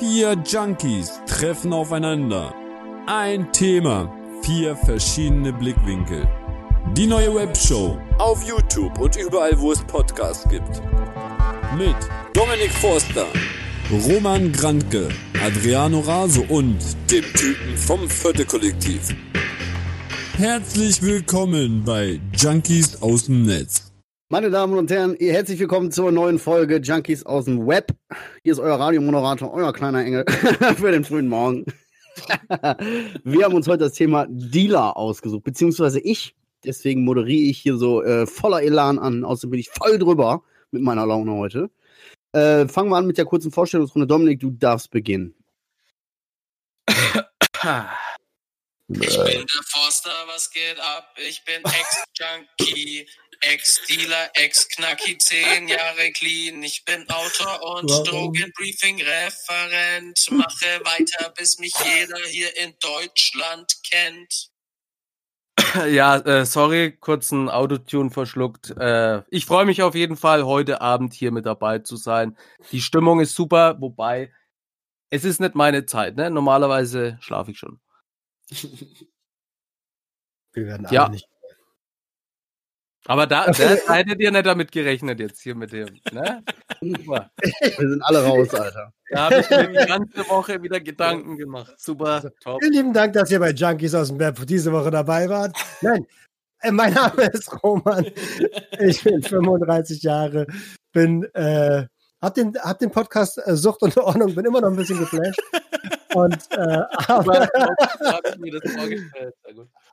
Vier Junkies treffen aufeinander. Ein Thema, vier verschiedene Blickwinkel. Die neue Webshow auf YouTube und überall, wo es Podcasts gibt. Mit Dominik Forster, Roman Grantke, Adriano Raso und dem Typen vom Vierte Kollektiv. Herzlich willkommen bei Junkies aus dem Netz. Meine Damen und Herren, herzlich willkommen zur neuen Folge Junkies aus dem Web. Hier ist euer Radiomoderator, euer kleiner Engel für den frühen Morgen. Wir haben uns heute das Thema Dealer ausgesucht, beziehungsweise ich. Deswegen moderiere ich hier so äh, voller Elan an. Außerdem bin ich voll drüber mit meiner Laune heute. Äh, fangen wir an mit der kurzen Vorstellungsrunde. Dominik, du darfst beginnen. Ich bin der Forster, was geht ab? Ich bin Ex-Junkie, Ex-Dealer, Ex-Knacki, zehn Jahre clean. Ich bin Autor und Drogenbriefing-Referent. Mache weiter, bis mich jeder hier in Deutschland kennt. Ja, äh, sorry, kurzen Autotune verschluckt. Äh, ich freue mich auf jeden Fall, heute Abend hier mit dabei zu sein. Die Stimmung ist super, wobei es ist nicht meine Zeit. Ne? Normalerweise schlafe ich schon. Wir werden alle Ja. nicht. Aber da, da hättet ihr nicht damit gerechnet jetzt hier mit dem. Ne? Super. Wir sind alle raus, Alter. Da habe ich mir die ganze Woche wieder Gedanken gemacht. Super, top. Vielen lieben Dank, dass ihr bei Junkies aus dem Web diese Woche dabei wart. Nein, äh, mein Name ist Roman. Ich bin 35 Jahre, bin, äh, hab den, hab den Podcast äh, Sucht und Ordnung, bin immer noch ein bisschen geflasht. Und äh, habe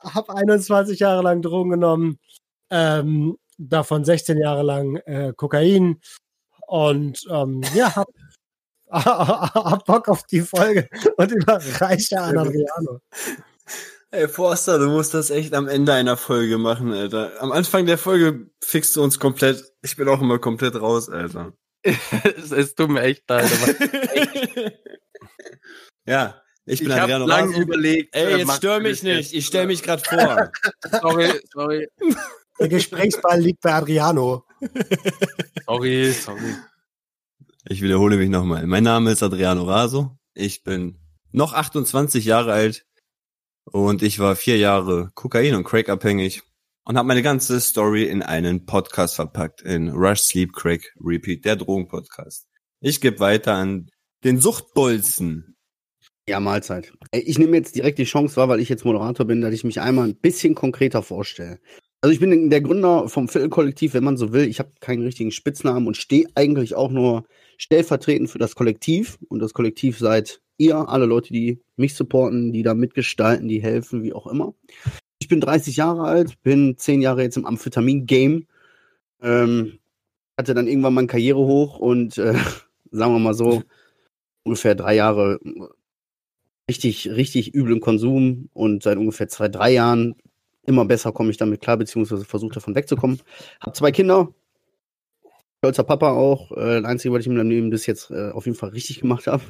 hab 21 Jahre lang Drogen genommen, ähm, davon 16 Jahre lang äh, Kokain und ähm, ja, hab, hab Bock auf die Folge und überreiche an Adriano. Ey, Forster, du musst das echt am Ende einer Folge machen, Alter. Am Anfang der Folge fickst du uns komplett. Ich bin auch immer komplett raus, Alter. es, es tut mir echt leid. Aber ja, ich ich bin habe Adriano lange Raso. überlegt. Ey, äh, jetzt stör mich nicht. Ich stell mich grad vor. Sorry, sorry, Der Gesprächsball liegt bei Adriano. sorry, sorry. Ich wiederhole mich nochmal. Mein Name ist Adriano Raso. Ich bin noch 28 Jahre alt und ich war vier Jahre Kokain- und Crack-abhängig und habe meine ganze Story in einen Podcast verpackt, in Rush Sleep Crack Repeat, der Drogenpodcast. Ich gebe weiter an den Suchtbolzen. Ja, Mahlzeit. Ich nehme jetzt direkt die Chance wahr, weil ich jetzt Moderator bin, dass ich mich einmal ein bisschen konkreter vorstelle. Also ich bin der Gründer vom Viertelkollektiv, wenn man so will. Ich habe keinen richtigen Spitznamen und stehe eigentlich auch nur stellvertretend für das Kollektiv. Und das Kollektiv seid ihr, alle Leute, die mich supporten, die da mitgestalten, die helfen, wie auch immer. Ich bin 30 Jahre alt, bin 10 Jahre jetzt im Amphetamin-Game. Ähm, hatte dann irgendwann mal eine Karriere hoch und äh, sagen wir mal so, ungefähr drei Jahre richtig, richtig üblen Konsum und seit ungefähr zwei, drei Jahren immer besser komme ich damit klar, beziehungsweise versuche davon wegzukommen. Hab zwei Kinder, stolzer Papa auch. Äh, das Einzige, was ich in meinem Leben bis jetzt äh, auf jeden Fall richtig gemacht habe.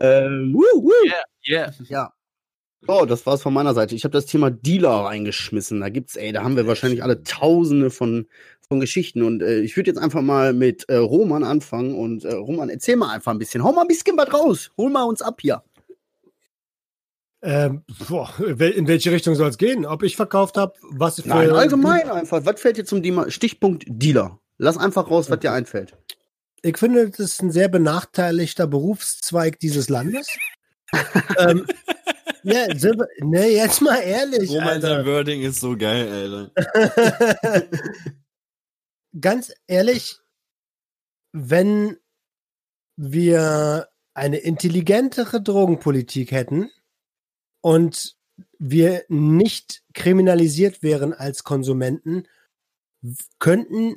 Ähm, wuh. Yeah. Ja. Oh, das war's von meiner Seite. Ich habe das Thema Dealer reingeschmissen. Da gibt's, ey, da haben wir wahrscheinlich alle Tausende von von Geschichten. Und äh, ich würde jetzt einfach mal mit äh, Roman anfangen. Und äh, Roman, erzähl mal einfach ein bisschen. Hau mal ein bisschen was raus. Hol mal uns ab hier. Ähm, boah, in welche Richtung soll es gehen? Ob ich verkauft habe, was für. Nein, allgemein einfach. Was fällt dir zum Thema Stichpunkt Dealer? Lass einfach raus, was dir einfällt. Ich finde, das ist ein sehr benachteiligter Berufszweig dieses Landes. ähm, wir- ne, jetzt mal ehrlich. Roman, Alter. Wording ist so geil, Alter. Ganz ehrlich, wenn wir eine intelligentere Drogenpolitik hätten und wir nicht kriminalisiert wären als Konsumenten, könnten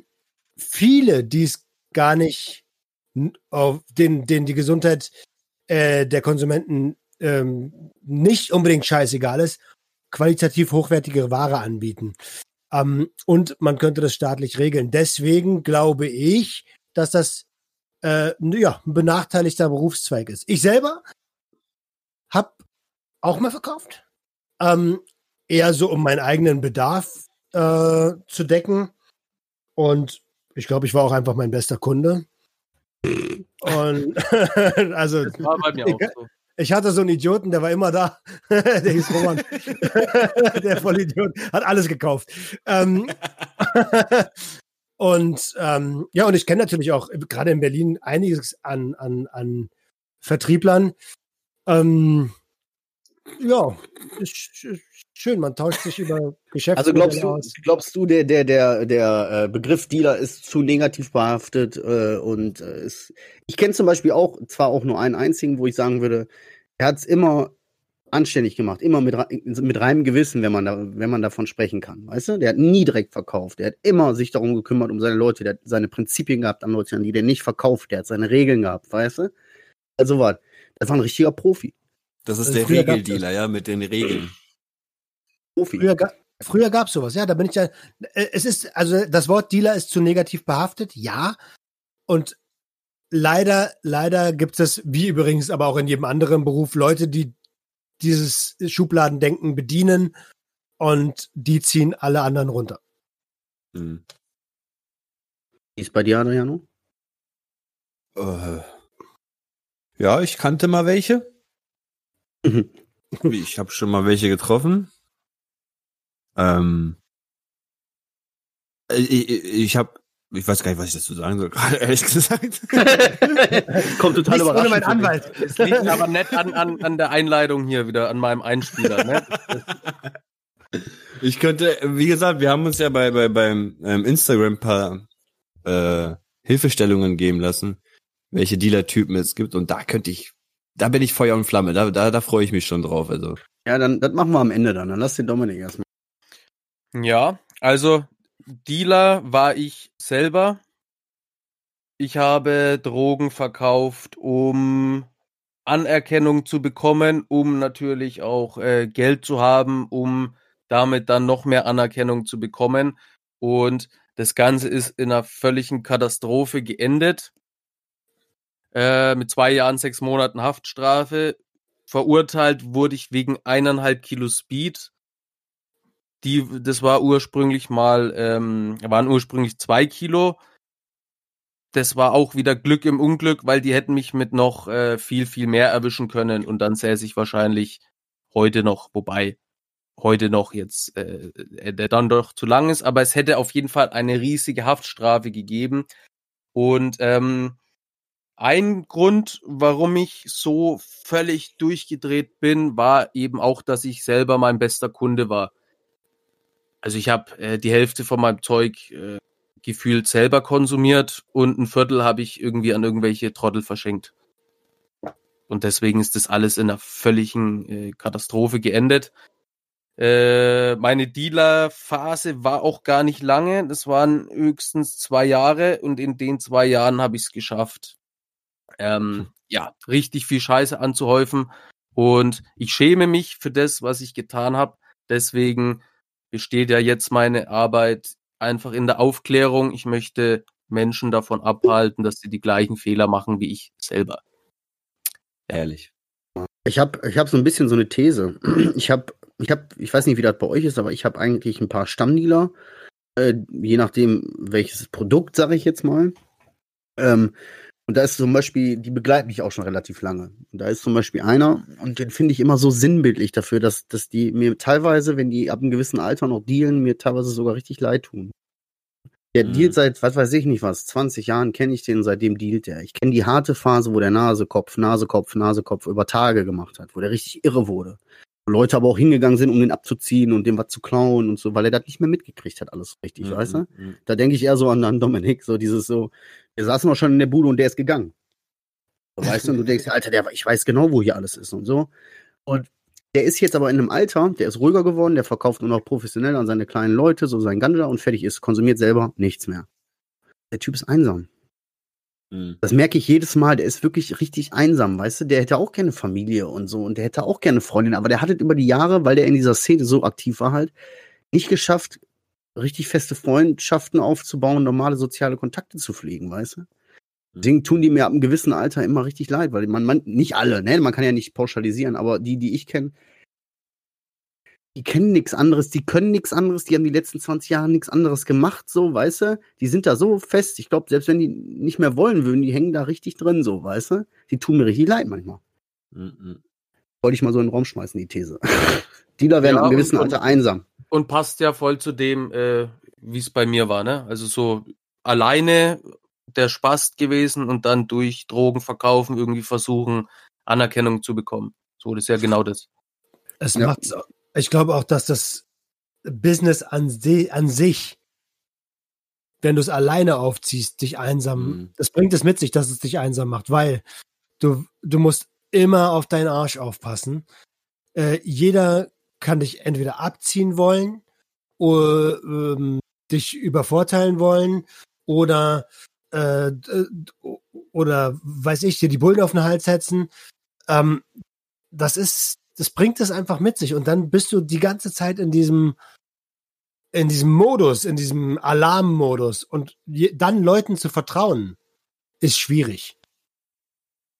viele, die es gar nicht, auf den, denen die Gesundheit äh, der Konsumenten ähm, nicht unbedingt scheißegal ist, qualitativ hochwertigere Ware anbieten. Ähm, und man könnte das staatlich regeln. Deswegen glaube ich, dass das äh, ja, ein benachteiligter Berufszweig ist. Ich selber auch mal verkauft. Ähm, eher so, um meinen eigenen Bedarf äh, zu decken. Und ich glaube, ich war auch einfach mein bester Kunde. Und also Das war bei mir auch so. ich hatte so einen Idioten, der war immer da. der hieß Roman. der Vollidiot hat alles gekauft. Ähm, und ähm, ja, und ich kenne natürlich auch gerade in Berlin einiges an, an, an Vertrieblern. Ähm, ja, ist, ist schön, man tauscht sich über Geschäfte Also glaubst du, aus. glaubst du, der, der, der, der äh, Begriff Dealer ist zu negativ behaftet äh, und äh, ist, ich kenne zum Beispiel auch, zwar auch nur einen einzigen, wo ich sagen würde, er hat es immer anständig gemacht, immer mit, mit reinem Gewissen, wenn man da, wenn man davon sprechen kann, weißt du? Der hat nie direkt verkauft, der hat immer sich darum gekümmert, um seine Leute, der hat seine Prinzipien gehabt an Leute, an die der nicht verkauft, der hat seine Regeln gehabt, weißt du? Also was, das war ein richtiger Profi. Das ist Also der Regeldealer, ja, mit den Regeln. Profi. Früher, ga, früher gab es sowas, ja, da bin ich ja. äh, Es ist, also das Wort Dealer ist zu negativ behaftet, ja. Und leider, leider gibt es, wie übrigens aber auch in jedem anderen Beruf, Leute, die dieses Schubladendenken bedienen und die ziehen alle anderen runter. Hm. Wie ist bei dir, Adriano? Äh, ja, ich kannte mal welche. Mhm. Ich habe schon mal welche getroffen. Ähm, ich ich, ich habe, ich weiß gar nicht, was ich dazu sagen soll, gerade ehrlich gesagt. Kommt total Nicht ohne überraschend. mein für dich. Anwalt. Es liegt aber nicht an, an, an der Einleitung hier wieder, an meinem Einspieler. Ne? Ich könnte, wie gesagt, wir haben uns ja bei, bei beim ähm, Instagram ein paar äh, Hilfestellungen geben lassen, welche Dealer-Typen es gibt und da könnte ich, da bin ich Feuer und Flamme, da, da, da freue ich mich schon drauf. Also Ja, dann, das machen wir am Ende dann. Dann lass den Dominik erstmal. Ja, also Dealer war ich selber. Ich habe Drogen verkauft, um Anerkennung zu bekommen, um natürlich auch äh, Geld zu haben, um damit dann noch mehr Anerkennung zu bekommen. Und das Ganze ist in einer völligen Katastrophe geendet. Äh, mit zwei Jahren, sechs Monaten Haftstrafe. Verurteilt wurde ich wegen eineinhalb Kilo Speed die, das war ursprünglich mal, ähm, waren ursprünglich zwei Kilo. Das war auch wieder Glück im Unglück, weil die hätten mich mit noch äh, viel, viel mehr erwischen können und dann säße ich wahrscheinlich heute noch, wobei heute noch jetzt äh, äh, der dann doch zu lang ist, aber es hätte auf jeden Fall eine riesige Haftstrafe gegeben. Und ähm, ein Grund, warum ich so völlig durchgedreht bin, war eben auch, dass ich selber mein bester Kunde war. Also ich habe äh, die Hälfte von meinem Zeug äh, gefühlt selber konsumiert und ein Viertel habe ich irgendwie an irgendwelche Trottel verschenkt. Und deswegen ist das alles in einer völligen äh, Katastrophe geendet. Äh, meine Dealer-Phase war auch gar nicht lange. Das waren höchstens zwei Jahre und in den zwei Jahren habe ich es geschafft, ähm, ja, richtig viel Scheiße anzuhäufen. Und ich schäme mich für das, was ich getan habe. Deswegen besteht ja jetzt meine Arbeit einfach in der Aufklärung. Ich möchte Menschen davon abhalten, dass sie die gleichen Fehler machen wie ich selber. ehrlich. Ich habe ich hab so ein bisschen so eine These. Ich habe, ich habe, ich weiß nicht, wie das bei euch ist, aber ich habe eigentlich ein paar Stammdealer, äh, je nachdem welches Produkt, sage ich jetzt mal. Ähm, und da ist zum Beispiel, die begleiten mich auch schon relativ lange. Und da ist zum Beispiel einer, und den finde ich immer so sinnbildlich dafür, dass, dass die mir teilweise, wenn die ab einem gewissen Alter noch dealen, mir teilweise sogar richtig leid tun. Der Mhm. dealt seit, was weiß ich nicht was, 20 Jahren kenne ich den, seitdem dealt der. Ich kenne die harte Phase, wo der Nasekopf, Nasekopf, Nasekopf über Tage gemacht hat, wo der richtig irre wurde. Leute aber auch hingegangen sind, um den abzuziehen und dem was zu klauen und so, weil er das nicht mehr mitgekriegt hat, alles richtig, Mhm, weißt du? Da denke ich eher so an, an Dominik, so dieses so, wir saßen noch schon in der Bude und der ist gegangen. Weißt du, und du denkst, Alter, der, ich weiß genau, wo hier alles ist und so. Und der ist jetzt aber in einem Alter, der ist ruhiger geworden, der verkauft nur noch professionell an seine kleinen Leute, so sein Ganja und fertig ist, konsumiert selber nichts mehr. Der Typ ist einsam. Mhm. Das merke ich jedes Mal, der ist wirklich richtig einsam, weißt du? Der hätte auch gerne Familie und so und der hätte auch gerne Freundin, aber der hat es über die Jahre, weil der in dieser Szene so aktiv war halt, nicht geschafft, richtig feste Freundschaften aufzubauen, normale soziale Kontakte zu pflegen, weißt du? Deswegen tun die mir ab einem gewissen Alter immer richtig leid, weil man, man nicht alle, ne, man kann ja nicht pauschalisieren, aber die, die ich kenne, die kennen nichts anderes, die können nichts anderes, die haben die letzten 20 Jahre nichts anderes gemacht, so, weißt du? Die sind da so fest. Ich glaube, selbst wenn die nicht mehr wollen würden, die hängen da richtig drin, so, weißt du? Die tun mir richtig leid manchmal. Mhm. Wollte ich mal so in den Raum schmeißen, die These. Dealer werden Ja, im gewissen und- Alter einsam. Und passt ja voll zu dem, äh, wie es bei mir war, ne? Also so alleine der Spaß gewesen und dann durch Drogen verkaufen irgendwie versuchen, Anerkennung zu bekommen. So, das ist ja genau das. Es Ja. macht's, ich glaube auch, dass das Business an, se, an sich, wenn du es alleine aufziehst, dich einsam, Mhm. das bringt es mit sich, dass es dich einsam macht, weil du, du musst immer auf deinen Arsch aufpassen. Äh, jeder kann dich entweder abziehen wollen oder ähm, dich übervorteilen wollen oder äh, oder weiß ich, dir die Bullen auf den Hals setzen. Ähm, das ist, das bringt es einfach mit sich. Und dann bist du die ganze Zeit in diesem, in diesem Modus, in diesem Alarmmodus. Und je, dann Leuten zu vertrauen, ist schwierig.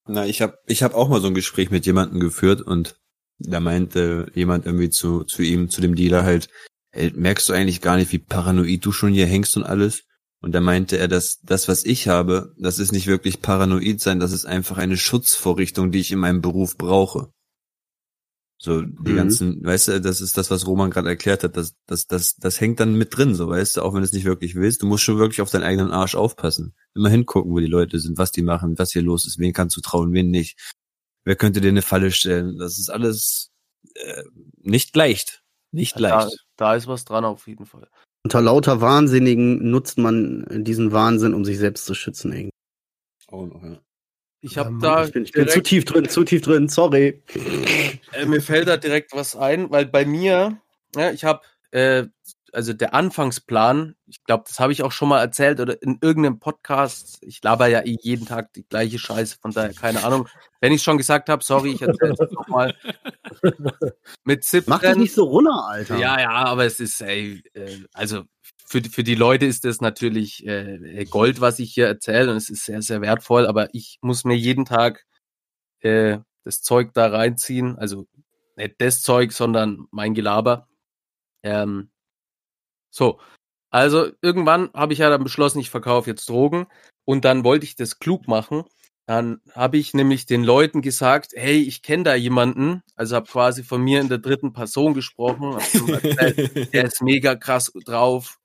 Na, ich habe ich hab auch mal so ein Gespräch mit jemandem geführt und da meinte jemand irgendwie zu, zu ihm, zu dem Dealer halt, ey, merkst du eigentlich gar nicht, wie paranoid du schon hier hängst und alles? Und da meinte er, dass das, was ich habe, das ist nicht wirklich paranoid sein, das ist einfach eine Schutzvorrichtung, die ich in meinem Beruf brauche. So, die Mhm. ganzen, weißt du, das ist das, was Roman gerade erklärt hat, das, das, das, das hängt dann mit drin, so, weißt du, auch wenn du es nicht wirklich willst, du musst schon wirklich auf deinen eigenen Arsch aufpassen. Immer hingucken, wo die Leute sind, was die machen, was hier los ist, wen kannst du trauen, wen nicht. Wer könnte dir eine Falle stellen? Das ist alles äh, nicht leicht. Nicht Da, leicht. da ist was dran auf jeden Fall. Unter lauter Wahnsinnigen nutzt man diesen Wahnsinn, um sich selbst zu schützen. Irgendwie. Oh, noch, ja. Ich habe Ähm, da Ich bin, ich bin zu tief drin, zu tief drin, sorry. äh, mir fällt da direkt was ein, weil bei mir, ja, ich habe, äh, also der Anfangsplan, ich glaube, das habe ich auch schon mal erzählt oder in irgendeinem Podcast. Ich laber ja eh jeden Tag die gleiche Scheiße, von daher keine Ahnung. Wenn ich schon gesagt habe, sorry, ich erzähle es nochmal. Mit Mach dich Zipren. nicht so runter, Alter. Ja, ja, aber es ist, ey, äh, also für, die- für die Leute ist das natürlich äh, Gold, was ich hier erzähle und es ist sehr, sehr wertvoll, aber ich muss mir jeden Tag äh, das Zeug da reinziehen, also nicht das Zeug, sondern mein Gelaber. Ähm, so, also irgendwann habe ich ja dann beschlossen, ich verkaufe jetzt Drogen und dann wollte ich das klug machen. Dann habe ich nämlich den Leuten gesagt, hey, ich kenne da jemanden, also habe quasi von mir in der dritten Person gesprochen, erzählt, der ist mega krass drauf,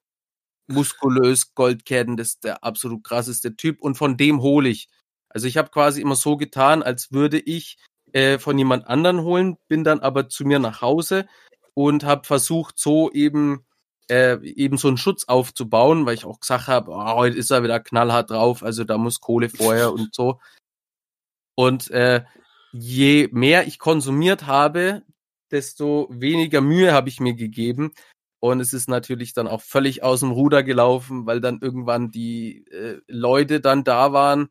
muskulös, Goldketten, das ist der absolut krasseste Typ und von dem hole ich. Also ich habe quasi immer so getan, als würde ich äh, von jemand anderen holen, bin dann aber zu mir nach Hause und habe versucht, so eben äh, eben so einen Schutz aufzubauen, weil ich auch gesagt habe, oh, heute ist er wieder knallhart drauf, also da muss Kohle vorher und so. Und äh, je mehr ich konsumiert habe, desto weniger Mühe habe ich mir gegeben. Und es ist natürlich dann auch völlig aus dem Ruder gelaufen, weil dann irgendwann die äh, Leute dann da waren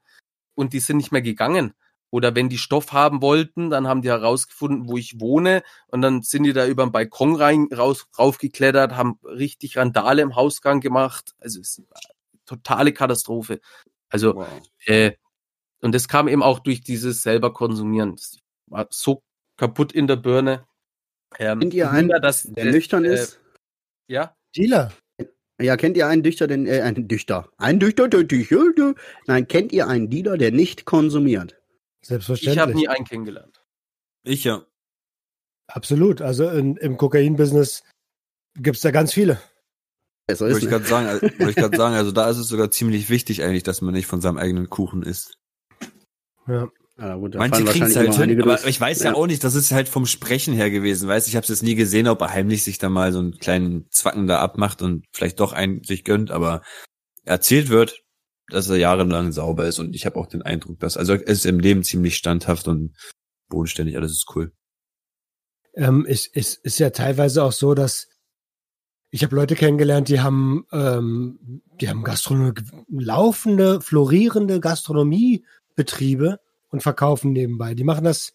und die sind nicht mehr gegangen. Oder wenn die Stoff haben wollten, dann haben die herausgefunden, wo ich wohne und dann sind die da über den Balkon rein, raus, raufgeklettert, haben richtig Randale im Hausgang gemacht. Also es ist eine totale Katastrophe. Also Wow. äh, und das kam eben auch durch dieses selber konsumieren. Das war so kaputt in der Birne. Ähm, Kennt ihr einen, dass der das, nüchtern äh, ist? Ja, Dealer. Ja, kennt ihr einen Dichter, den, äh, einen Dichter? Ein Dichter, der Dichter, Nein, kennt ihr einen Dealer, der nicht konsumiert? Selbstverständlich. ich habe nie einen kennengelernt. Ich ja. Absolut. Also in, im Kokain-Business gibt's da ganz viele. Besser Wollte ist ich ne? gerade sagen, also, wollte ich gerade sagen, also da ist es sogar ziemlich wichtig eigentlich, dass man nicht von seinem eigenen Kuchen isst. Ja. Ja, gut, da Manche kriegen es halt hin, aber ich weiß ja. auch nicht, das ist halt vom Sprechen her gewesen, weißt ich habe es jetzt nie gesehen, ob er heimlich sich da mal so einen kleinen Zwacken da abmacht und vielleicht doch einen sich gönnt, aber erzählt wird, dass er jahrelang sauber ist und ich habe auch den Eindruck, dass, also er ist im Leben ziemlich standhaft und bodenständig, alles ist cool. Ähm, es, es ist ja teilweise auch so, dass ich habe Leute kennengelernt, die haben, ähm, die haben Gastronomie, laufende, florierende Gastronomiebetriebe und verkaufen nebenbei. Die machen das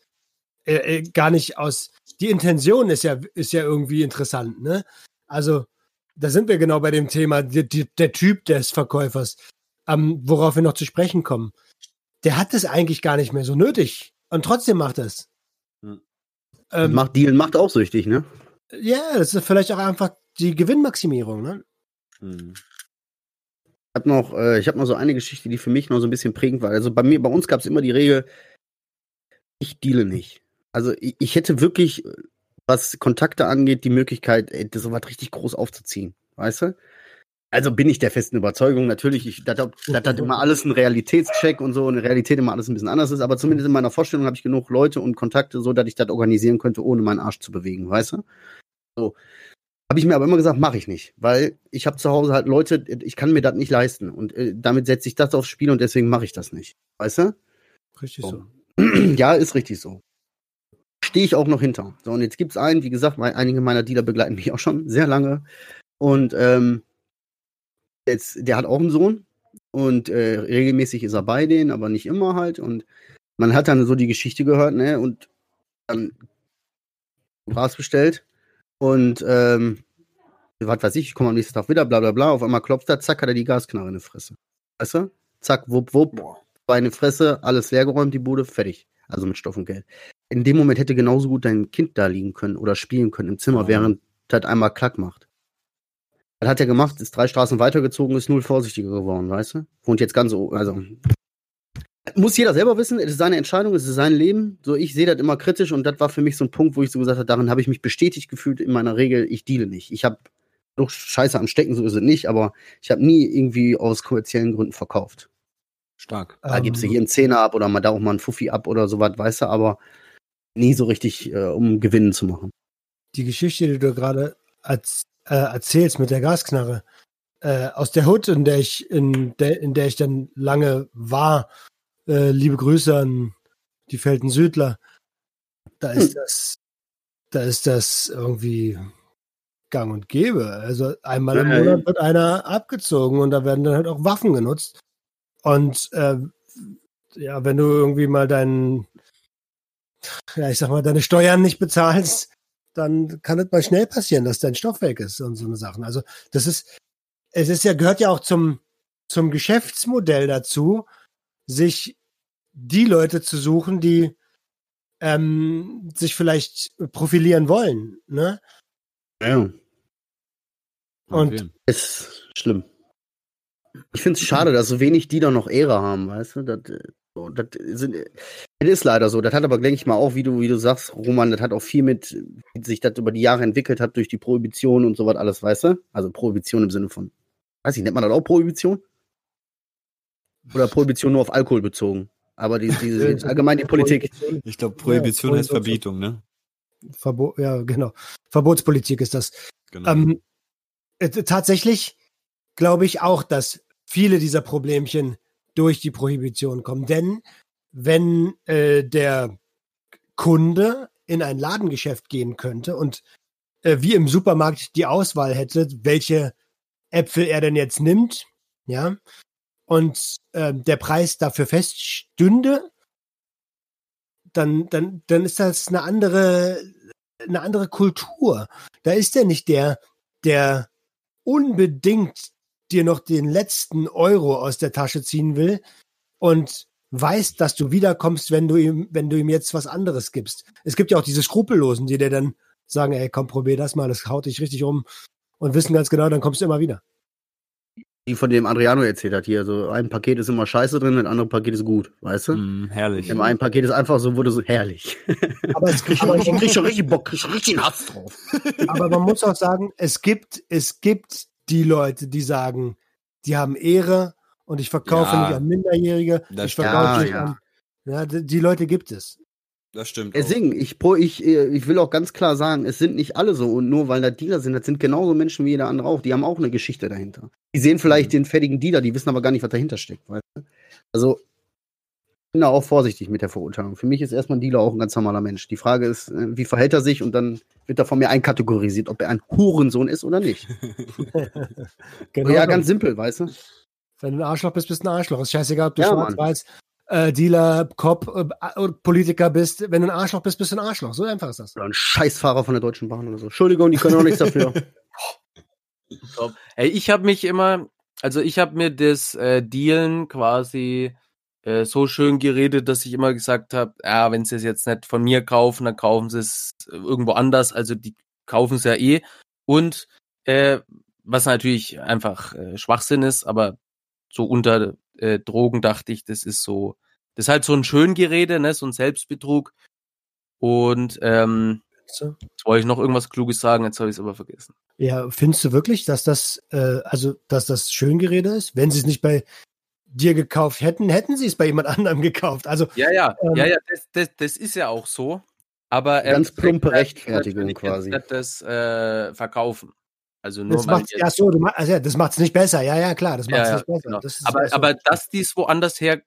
äh, äh, gar nicht aus. Die Intention ist ja, ist ja irgendwie interessant, ne? Also, da sind wir genau bei dem Thema, die, die, der Typ des Verkäufers, ähm, worauf wir noch zu sprechen kommen. Der hat es eigentlich gar nicht mehr so nötig. Und trotzdem macht es. Hm. Ähm, macht Deal macht auch süchtig, ne? Ja, das ist vielleicht auch einfach die Gewinnmaximierung, ne? Hm. Habe noch, äh, ich habe noch so eine Geschichte, die für mich noch so ein bisschen prägend war. Also bei mir, bei uns gab es immer die Regel, ich deale nicht. Also ich, ich hätte wirklich, äh, was Kontakte angeht, die Möglichkeit, ey, das so was richtig groß aufzuziehen. Weißt du? Also bin ich der festen Überzeugung, natürlich, ich, das, immer alles einen Realitätscheck und so, in der Realität immer alles ein bisschen anders ist, aber zumindest in meiner Vorstellung habe ich genug Leute und Kontakte, so dass ich das organisieren könnte, ohne meinen Arsch zu bewegen, weißt du? So. Habe ich mir aber immer gesagt, mache ich nicht, weil ich habe zu Hause halt Leute, ich kann mir das nicht leisten und äh, damit setze ich das aufs Spiel und deswegen mache ich das nicht, weißt du? Richtig so. ja, ist richtig so. Stehe ich auch noch hinter. So, und jetzt gibt's einen, wie gesagt, mein, einige meiner Dealer begleiten mich auch schon sehr lange. Und ähm, jetzt, der hat auch einen Sohn und äh, regelmäßig ist er bei denen, aber nicht immer halt. Und man hat dann so die Geschichte gehört, ne? Und dann Gras bestellt und ähm, was weiß ich, ich komme am nächsten Tag wieder, bla bla bla. Auf einmal klopft er, zack, hat er die Gasknarre in die Fresse. Weißt du? Zack, wupp, wupp, Beine Fresse, alles leergeräumt, die Bude, fertig. Also mit Stoff und Geld. In dem Moment hätte genauso gut dein Kind da liegen können oder spielen können im Zimmer, Ja. während das einmal klack macht. Das hat er gemacht, ist drei Straßen weitergezogen, ist null vorsichtiger geworden, weißt du? Wohnt jetzt ganz, o- also. Muss jeder selber wissen, es ist seine Entscheidung, es ist sein Leben. So, ich sehe das immer kritisch und das war für mich so ein Punkt, wo ich so gesagt habe, darin habe ich mich bestätigt gefühlt in meiner Regel, ich deale nicht. Ich habe doch Scheiße am Stecken, so ist es nicht, aber ich habe nie irgendwie aus kommerziellen Gründen verkauft. Stark. Da gibst du Ähm, hier einen Zehner ab oder mal da auch mal einen Fuffi ab oder sowas, weißt du, aber nie so richtig, äh, um Gewinnen zu machen. die Geschichte, die du gerade als, äh, erzählst mit der Gasknarre, äh, aus der Hut, in der ich, in der, in der ich dann lange war, äh, liebe Grüße an die Felden Südler, da ist das, da ist das irgendwie gang und gäbe. Also einmal im. Monat wird einer abgezogen und da werden dann halt auch Waffen genutzt. Und äh, ja, wenn du irgendwie mal deinen, ja, ich sag mal, deine Steuern nicht bezahlst, dann kann es mal schnell passieren, dass dein Stoff weg ist und so eine Sachen. Also das ist, es ist ja, gehört ja auch zum, zum Geschäftsmodell dazu, sich die Leute zu suchen, die ähm, sich vielleicht profilieren wollen. Ne? Ja. Und- Okay. Ist schlimm. Ich finde es schade, dass so wenig die da noch Ehre haben, weißt du? Das, äh, das, sind, das ist leider so. Das hat aber, denke ich mal, auch, wie du, wie du sagst, Roman, das hat auch viel mit, wie sich das über die Jahre entwickelt hat durch die Prohibition und sowas alles, weißt du? Also Prohibition im Sinne von, weiß ich, nennt man das auch Prohibition? Oder Prohibition nur auf Alkohol bezogen? Aber die, die, allgemein die Politik. Ich glaube, Prohibition Ja, heißt. Verbietung, ne? Verbo ja, genau. Verbotspolitik ist das. Genau. Ähm, äh, tatsächlich glaube ich auch, dass viele dieser Problemchen durch die Prohibition kommen. Denn wenn äh, der Kunde in ein Ladengeschäft gehen könnte und äh, wie im Supermarkt die Auswahl hätte, welche Äpfel er denn jetzt nimmt, ja, und äh, der Preis dafür feststünde, dann, dann, dann ist das eine andere, eine andere Kultur. Da ist er nicht der, der unbedingt dir noch den letzten Euro aus der Tasche ziehen will und weiß, dass du wiederkommst, wenn du ihm, wenn du ihm jetzt was anderes gibst. Es gibt ja auch diese Skrupellosen, die dir dann sagen, ey, komm, probier das mal, das haut dich richtig um und wissen ganz genau, dann kommst du immer wieder. Die von dem Adriano erzählt hat hier. So ein Paket ist immer scheiße drin, das andere Paket ist gut, weißt du? Mm, herrlich. Im einen Paket ist einfach so, wurde so herrlich. Aber, es, Ich aber, krieg, ich krieg schon richtig Bock, krieg schon richtig Hass drauf. aber man muss auch sagen, es gibt, es gibt die Leute, die sagen, die haben Ehre und ich verkaufe Ja. nicht an Minderjährige, Das ich stimmt. verkaufe Ja, nicht ja. an. Ja, die, die Leute gibt es. Das stimmt. Deswegen, ich, ich, äh, ich will auch ganz klar sagen, es sind nicht alle so und nur weil da Dealer sind, das sind genauso Menschen wie jeder andere auch. Die haben auch eine Geschichte dahinter. Die sehen vielleicht Mhm. den fertigen Dealer, die wissen aber gar nicht, was dahinter steckt. Weißt du? Also, ich bin da auch vorsichtig mit der Verurteilung. Für mich ist erstmal ein Dealer auch ein ganz normaler Mensch. Die Frage ist, äh, wie verhält er sich und dann wird er von mir einkategorisiert, ob er ein Hurensohn ist oder nicht. Genau. ja, ganz simpel, weißt du? Wenn du ein Arschloch bist, bist du ein Arschloch. Ist scheißegal, ob du Ja, schwarz, weiß, äh, Dealer, Cop, äh, Politiker bist. Wenn du ein Arschloch bist, bist du ein Arschloch. So einfach ist das. Oder ein Scheißfahrer von der Deutschen Bahn oder so. Entschuldigung, die können auch nichts dafür. Top. Ey, ich habe mich immer, also ich habe mir das äh, Dealen quasi äh, so schön geredet, dass ich immer gesagt habe, ja, wenn sie es jetzt nicht von mir kaufen, dann kaufen sie es irgendwo anders. Also die kaufen es ja eh. Und äh, was natürlich einfach äh, Schwachsinn ist, aber so unter äh, Drogen dachte ich, das ist so, das ist halt so ein Schöngerede, ne, so ein Selbstbetrug. Und ähm, jetzt wollte ich noch irgendwas Kluges sagen, jetzt habe ich es aber vergessen. Ja, findest du wirklich, dass das, äh, also, dass das Schöngerede ist? Wenn sie es nicht bei dir gekauft hätten, hätten sie es bei jemand anderem gekauft. Also, Ja, ja, Ähm, ja, ja, das, das, das ist ja auch so. Aber ähm, Ganz plumpe Rechtfertigung quasi. das äh, Verkaufen. Also nur das weil macht's, ja, so, du, ma- also, ja, das macht's nicht besser. Ja, ja, klar, das Ja, macht's ja, nicht besser. genau. Das aber, ja so. aber dass die es woanders her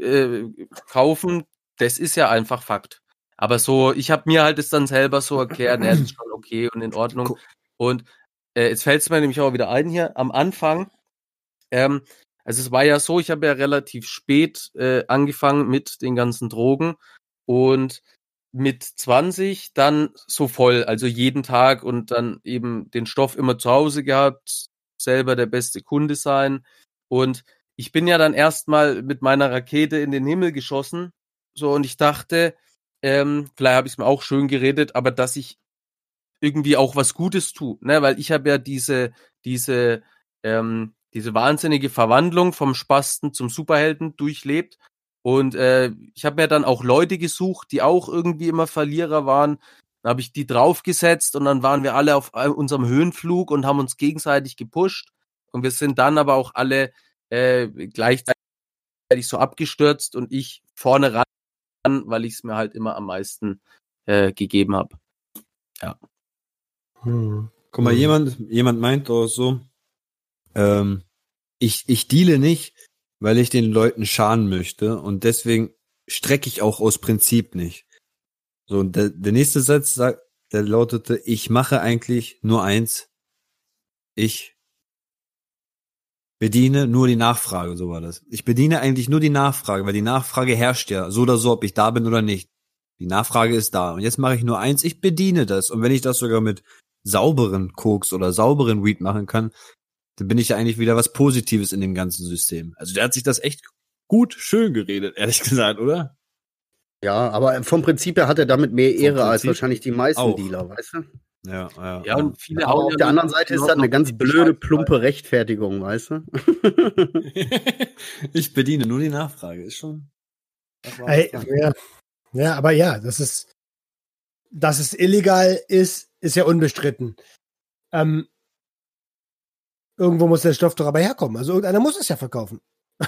äh, kaufen, das ist ja einfach Fakt. Aber so, ich habe mir halt es dann selber so erklärt, ne, das ist schon okay und in Ordnung. Und äh, jetzt fällt es mir nämlich auch wieder ein hier am Anfang. Ähm, also es war ja so, ich habe ja relativ spät äh, angefangen mit den ganzen Drogen und mit 20 dann so voll, also jeden Tag und dann eben den Stoff immer zu Hause gehabt, selber der beste Kunde sein. Und ich bin ja dann erstmal mit meiner Rakete in den Himmel geschossen. So, und ich dachte, ähm, vielleicht habe ich es mir auch schön geredet, aber dass ich irgendwie auch was Gutes tue, ne? Weil ich habe ja diese, diese, ähm, diese wahnsinnige Verwandlung vom Spasten zum Superhelden durchlebt. Und äh, ich habe mir dann auch Leute gesucht, die auch irgendwie immer Verlierer waren. Dann habe ich die draufgesetzt und dann waren wir alle auf äh, unserem Höhenflug und haben uns gegenseitig gepusht. Und wir sind dann aber auch alle äh, gleichzeitig so abgestürzt und ich vorne ran, weil ich es mir halt immer am meisten äh, gegeben habe. Hm. Guck mal, Mhm. jemand, jemand meint auch so, ähm, ich, ich deale nicht, weil ich den Leuten schaden möchte und deswegen strecke ich auch aus Prinzip nicht. So, und der, der nächste Satz sagt, der lautete, ich mache eigentlich nur eins. Ich bediene nur die Nachfrage, so war das. Ich bediene eigentlich nur die Nachfrage, weil die Nachfrage herrscht ja, so oder so, ob ich da bin oder nicht. Die Nachfrage ist da. Und jetzt mache ich nur eins, ich bediene das. Und wenn ich das sogar mit sauberen Koks oder sauberen Weed machen kann, dann bin ich ja eigentlich wieder was Positives in dem ganzen System. Also der hat sich das echt gut schön geredet, ehrlich gesagt, oder? Ja, aber vom Prinzip her hat er damit mehr Ehre als Prinzip wahrscheinlich die meisten auch. Dealer, weißt du? Ja, ja. Ja, und viele Aber auf der anderen Seite ist das eine ganz blöde, plumpe Rechtfertigung, weißt du? ich bediene nur die Nachfrage, ist schon. das war Ey, klar. ja. ja, aber ja, das ist, dass es illegal ist, ist ja unbestritten. Ähm, irgendwo muss der Stoff doch aber herkommen. Also irgendeiner muss es ja verkaufen.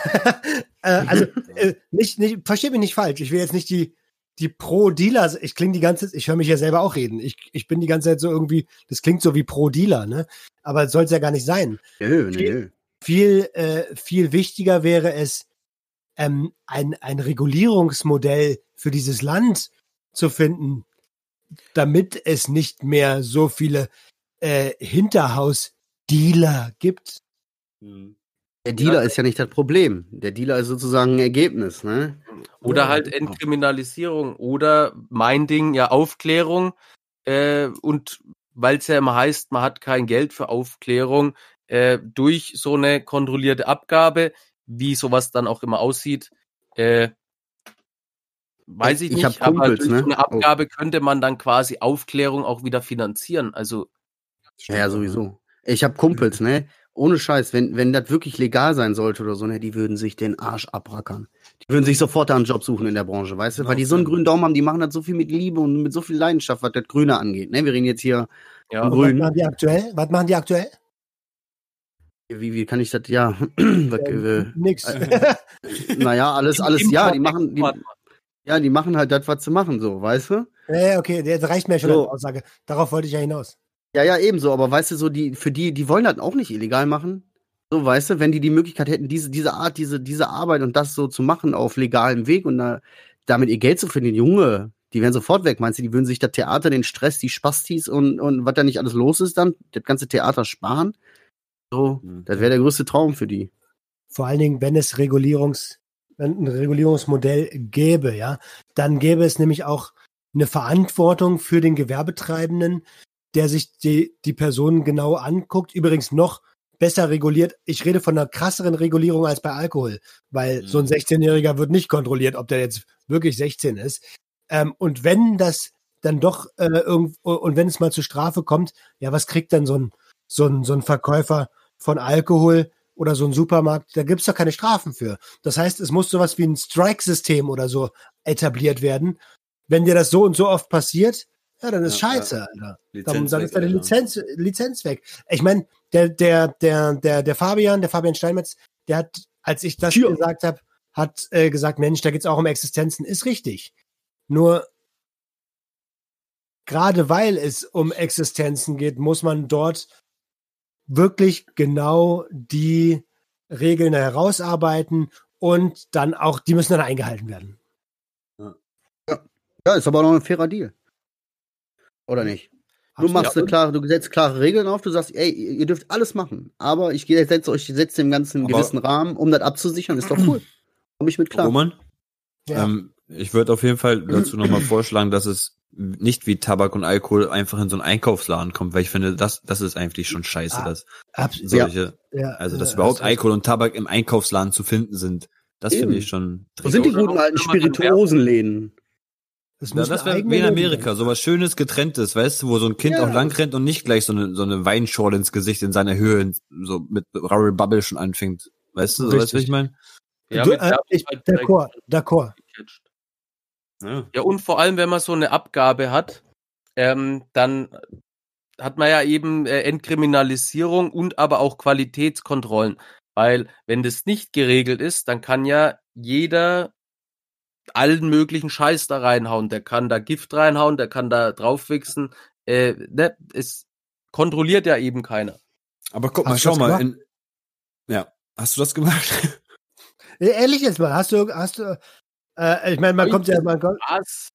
äh, also äh, nicht, nicht, versteh mich nicht falsch. Ich will jetzt nicht die die Pro-Dealer. Ich klinge die ganze, ich höre mich ja selber auch reden. Ich, ich bin die ganze Zeit so irgendwie, das klingt so wie Pro-Dealer, ne? Aber soll es ja gar nicht sein. Nö, nö. Viel, äh, viel wichtiger wäre es, ähm, ein, ein Regulierungsmodell für dieses Land zu finden, damit es nicht mehr so viele äh, Hinterhaus-Dealer gibt. Der Dealer ist ja nicht das Problem. Der Dealer ist sozusagen ein Ergebnis, ne? Oder Ja, halt genau. Entkriminalisierung oder mein Ding, ja, Aufklärung. Äh, und weil es ja immer heißt, man hat kein Geld für Aufklärung, äh, durch so eine kontrollierte Abgabe, wie sowas dann auch immer aussieht, äh, weiß ich, Ich nicht, aber Kumpels, durch ne? so eine Abgabe könnte man dann quasi Aufklärung auch wieder finanzieren. Also Ja, ja, sowieso. Ich habe Kumpels, ne? Ohne Scheiß, wenn, wenn das wirklich legal sein sollte oder so, ne, die würden sich den Arsch abrackern. Die würden sich sofort da einen Job suchen in der Branche, weißt du? Weil die so einen grünen Daumen haben, die machen das so viel mit Liebe und mit so viel Leidenschaft, was das Grüne angeht. Ne? Wir reden jetzt hier, ja, Grün. Was machen die aktuell? Was machen die aktuell? wie, wie kann ich das, ja, was, äh, Nix. äh, naja, alles, alles, ja, die machen, die, ja, die machen halt das, was sie machen, so, weißt du? ja, okay, das reicht mir schon So. Aussage. Darauf wollte ich ja hinaus. Ja, ja, ebenso, aber weißt du, so die, für die, die wollen das auch nicht illegal machen. So, weißt du, wenn die die Möglichkeit hätten, diese, diese Art, diese, diese Arbeit und das so zu machen auf legalem Weg und da, damit ihr Geld zu verdienen, Junge, die wären sofort weg, meinst du, die würden sich das Theater, den Stress, die Spastis und, und was da nicht alles los ist dann, das ganze Theater sparen? So, Mhm. das wäre der größte Traum für die. Vor allen Dingen, wenn es Regulierungs, wenn ein Regulierungsmodell gäbe, ja, dann gäbe es nämlich auch eine Verantwortung für den Gewerbetreibenden, der sich die, die Personen genau anguckt. Übrigens noch besser reguliert. Ich rede von einer krasseren Regulierung als bei Alkohol, weil Mhm. so ein 16-Jähriger wird nicht kontrolliert, ob der jetzt wirklich 16 ist. Ähm, und wenn das dann doch äh, irgend, und wenn es mal zur Strafe kommt, ja, was kriegt dann so ein, so ein, so ein Verkäufer von Alkohol oder so ein Supermarkt? Da gibt's doch keine Strafen für. Das heißt, es muss sowas wie ein Strike-System oder so etabliert werden. Wenn dir das so und so oft passiert, ja, dann ist Ja, scheiße, ja. Alter. Lizenz Dann, dann weg, ist deine Alter. Lizenz, Lizenz weg. Ich meine, der, der, der, der, der Fabian, der Fabian Steinmetz, der hat, als ich das Tja. gesagt habe, hat äh, gesagt, Mensch, da geht's auch um Existenzen. Ist richtig. Nur gerade weil es um Existenzen geht, muss man dort wirklich genau die Regeln herausarbeiten und dann auch, die müssen dann eingehalten werden. Ja, ist aber auch noch ein fairer Deal. Oder nicht? Du Absolut. machst eine klare, du setzt klare Regeln auf, du sagst, ey, ihr dürft alles machen, aber ich setze euch, ich setze dem Ganzen einen Aber- gewissen Rahmen, um das abzusichern, ist doch cool. Komm ich mit klar. Roman, Ja. ähm, ich würde auf jeden Fall dazu nochmal vorschlagen, dass es nicht wie Tabak und Alkohol einfach in so einen Einkaufsladen kommt, weil ich finde, das, das ist eigentlich schon scheiße, Ah, dass Abs solche, ja, also dass äh, überhaupt recht. Alkohol und Tabak im Einkaufsladen zu finden sind. Das finde ich schon Wo sind die guten alten Spirituosenläden? Es Ja, das wäre wie in Amerika, sein. sowas schönes, getrenntes, weißt du, wo so ein Kind Ja. auch lang rennt und nicht gleich so eine, so eine Weinschorle ins Gesicht in seiner Höhe so mit Rubble Bubble schon anfängt. Weißt du, so weißt du, was ich meine? Ja, du, mit äh, ich, halt d'accord, d'accord. Ja. Ja, und vor allem, wenn man so eine Abgabe hat, ähm, dann hat man ja eben äh, Entkriminalisierung und aber auch Qualitätskontrollen. Weil wenn das nicht geregelt ist, dann kann ja jeder allen möglichen Scheiß da reinhauen. Der kann da Gift reinhauen, der kann da draufwichsen. Äh, ne, es kontrolliert ja eben keiner. Aber guck mal, schau mal. In, ja, hast du das gemacht? Ehrlich jetzt mal, hast du, hast du, äh, ich meine, man kommt ja, man kommt, Was?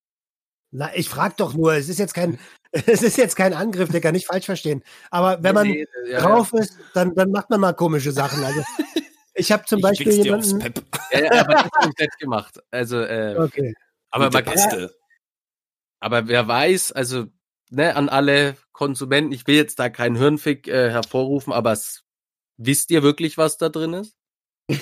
na, ich frag doch nur, es ist jetzt kein, es ist jetzt kein Angriff, der kann nicht falsch verstehen. Aber wenn man Nee, nee, ja, drauf ist, dann, dann macht man mal komische Sachen. Also, ich habe zum Beispiel jemanden, Pep. Ja, ja, aber das habe ich nicht gemacht. Also, äh, okay, aber man, Paste. Aber wer weiß, also ne, an alle Konsumenten, ich will jetzt da keinen Hirnfick äh, hervorrufen, aber es, wisst ihr wirklich, was da drin ist?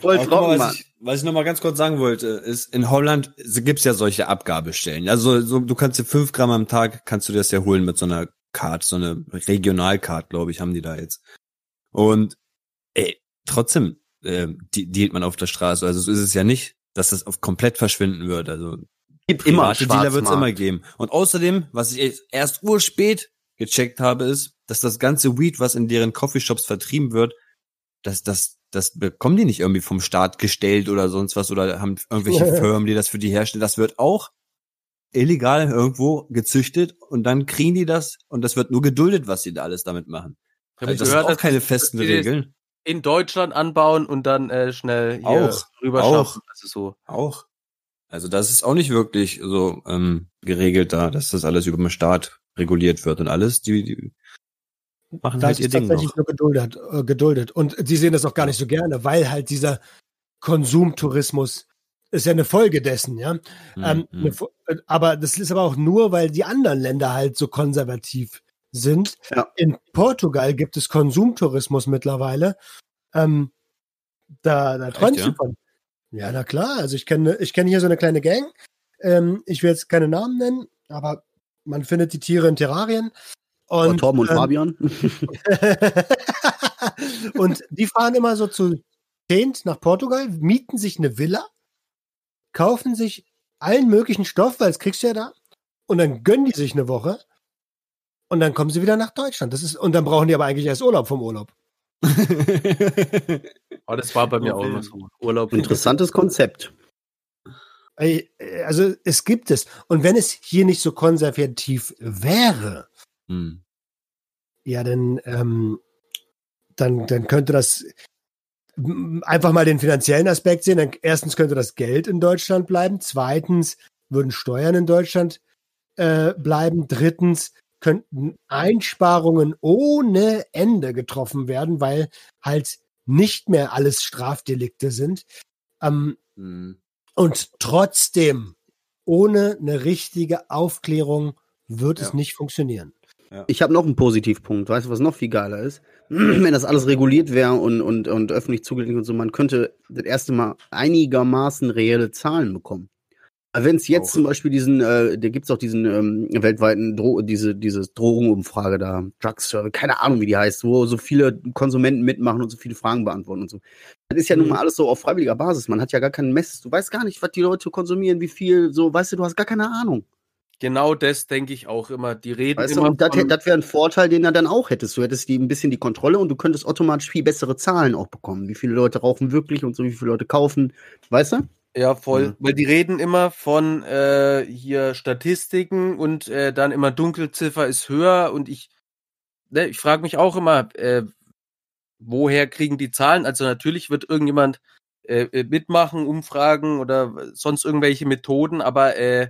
Voll trocken, mal, was ich, was ich noch mal ganz kurz sagen wollte, ist, in Holland gibt's ja solche Abgabestellen. Also so, du kannst dir fünf Gramm am Tag, kannst du das ja holen mit so einer Card, so eine Regionalcard, glaube ich, haben die da jetzt. Und trotzdem äh, die, dealt man auf der Straße. Also so ist es ja nicht, dass das auf komplett verschwinden wird. Also Gibt immer Dealer wird's Schwarzmarkt. immer geben. Und außerdem, was ich erst urspät gecheckt habe, ist, dass das ganze Weed, was in deren Coffeeshops vertrieben wird, das, das, das bekommen die nicht irgendwie vom Staat gestellt oder sonst was oder haben irgendwelche Firmen, die das für die herstellen. Das wird auch illegal irgendwo gezüchtet und dann kriegen die das und das wird nur geduldet, was sie da alles damit machen. Ich Also das sind gehört, auch keine dass- festen dass Regeln. In Deutschland anbauen und dann äh, schnell hier Auch, rüber auch. schaffen. Also so. Auch. Also das ist auch nicht wirklich so ähm, geregelt da, dass das alles über den Staat reguliert wird und alles. Die, die machen das halt ihr ist Ding tatsächlich noch. nur geduldet, äh, geduldet. Und sie sehen das auch gar nicht so gerne, weil halt dieser Konsumtourismus ist ja eine Folge dessen, ja. Ähm, Mhm. eine äh, aber das ist aber auch nur, weil die anderen Länder halt so konservativ sind. Ja. In Portugal gibt es Konsumtourismus mittlerweile. Ähm, da da träumst ja? du von. Ja, na klar. Also ich kenne ich kenne hier so eine kleine Gang. Ähm, ich will jetzt keine Namen nennen, aber man findet die Tiere in Terrarien. Und, Und, Torben und ähm, Fabian. und die fahren immer so zu zehnt nach Portugal, mieten sich eine Villa, kaufen sich allen möglichen Stoff, weil das kriegst du ja da, und dann gönnen die sich eine Woche und dann kommen sie wieder nach Deutschland. Das ist, und dann brauchen die aber eigentlich erst Urlaub vom Urlaub. Aber das war bei mir auch immer so. Urlaub. Interessantes Konzept. Also es gibt es. Und wenn es hier nicht so konservativ wäre, Hm. ja, dann, ähm, dann, dann könnte das einfach mal den finanziellen Aspekt sehen. Dann, erstens könnte das Geld in Deutschland bleiben. Zweitens würden Steuern in Deutschland äh, bleiben. Drittens könnten Einsparungen ohne Ende getroffen werden, weil halt nicht mehr alles Strafdelikte sind. Ähm, Hm. und trotzdem, ohne eine richtige Aufklärung wird es Ja. nicht funktionieren. Ich habe noch einen Positivpunkt. Weißt du, was noch viel geiler ist? Wenn das alles reguliert wäre und, und, und öffentlich zugänglich und so, man könnte das erste Mal einigermaßen reelle Zahlen bekommen. Wenn es jetzt Auch. zum Beispiel diesen, äh, da gibt's auch diesen ähm, weltweiten Dro diese diese Drogenumfrage da, Drugs Survey, keine Ahnung wie die heißt, wo so viele Konsumenten mitmachen und so viele Fragen beantworten und so. Das ist ja nun Mhm. mal alles so auf freiwilliger Basis. Man hat ja gar keinen Mess. Du weißt gar nicht, was die Leute konsumieren, wie viel, so, weißt du, du hast gar keine Ahnung. Genau das denke ich auch immer. Die reden Weißt du, immer und das, von- das wäre ein Vorteil, den du dann auch hättest. Du hättest die ein bisschen die Kontrolle und du könntest automatisch viel bessere Zahlen auch bekommen. Wie viele Leute rauchen wirklich und so, wie viele Leute kaufen. Weißt du? Ja, voll. Mhm. Weil die reden immer von äh, hier Statistiken und äh, dann immer Dunkelziffer ist höher und ich, ne, ich frage mich auch immer, äh, woher kriegen die Zahlen? Also natürlich wird irgendjemand äh, äh, mitmachen, umfragen oder sonst irgendwelche Methoden, aber äh,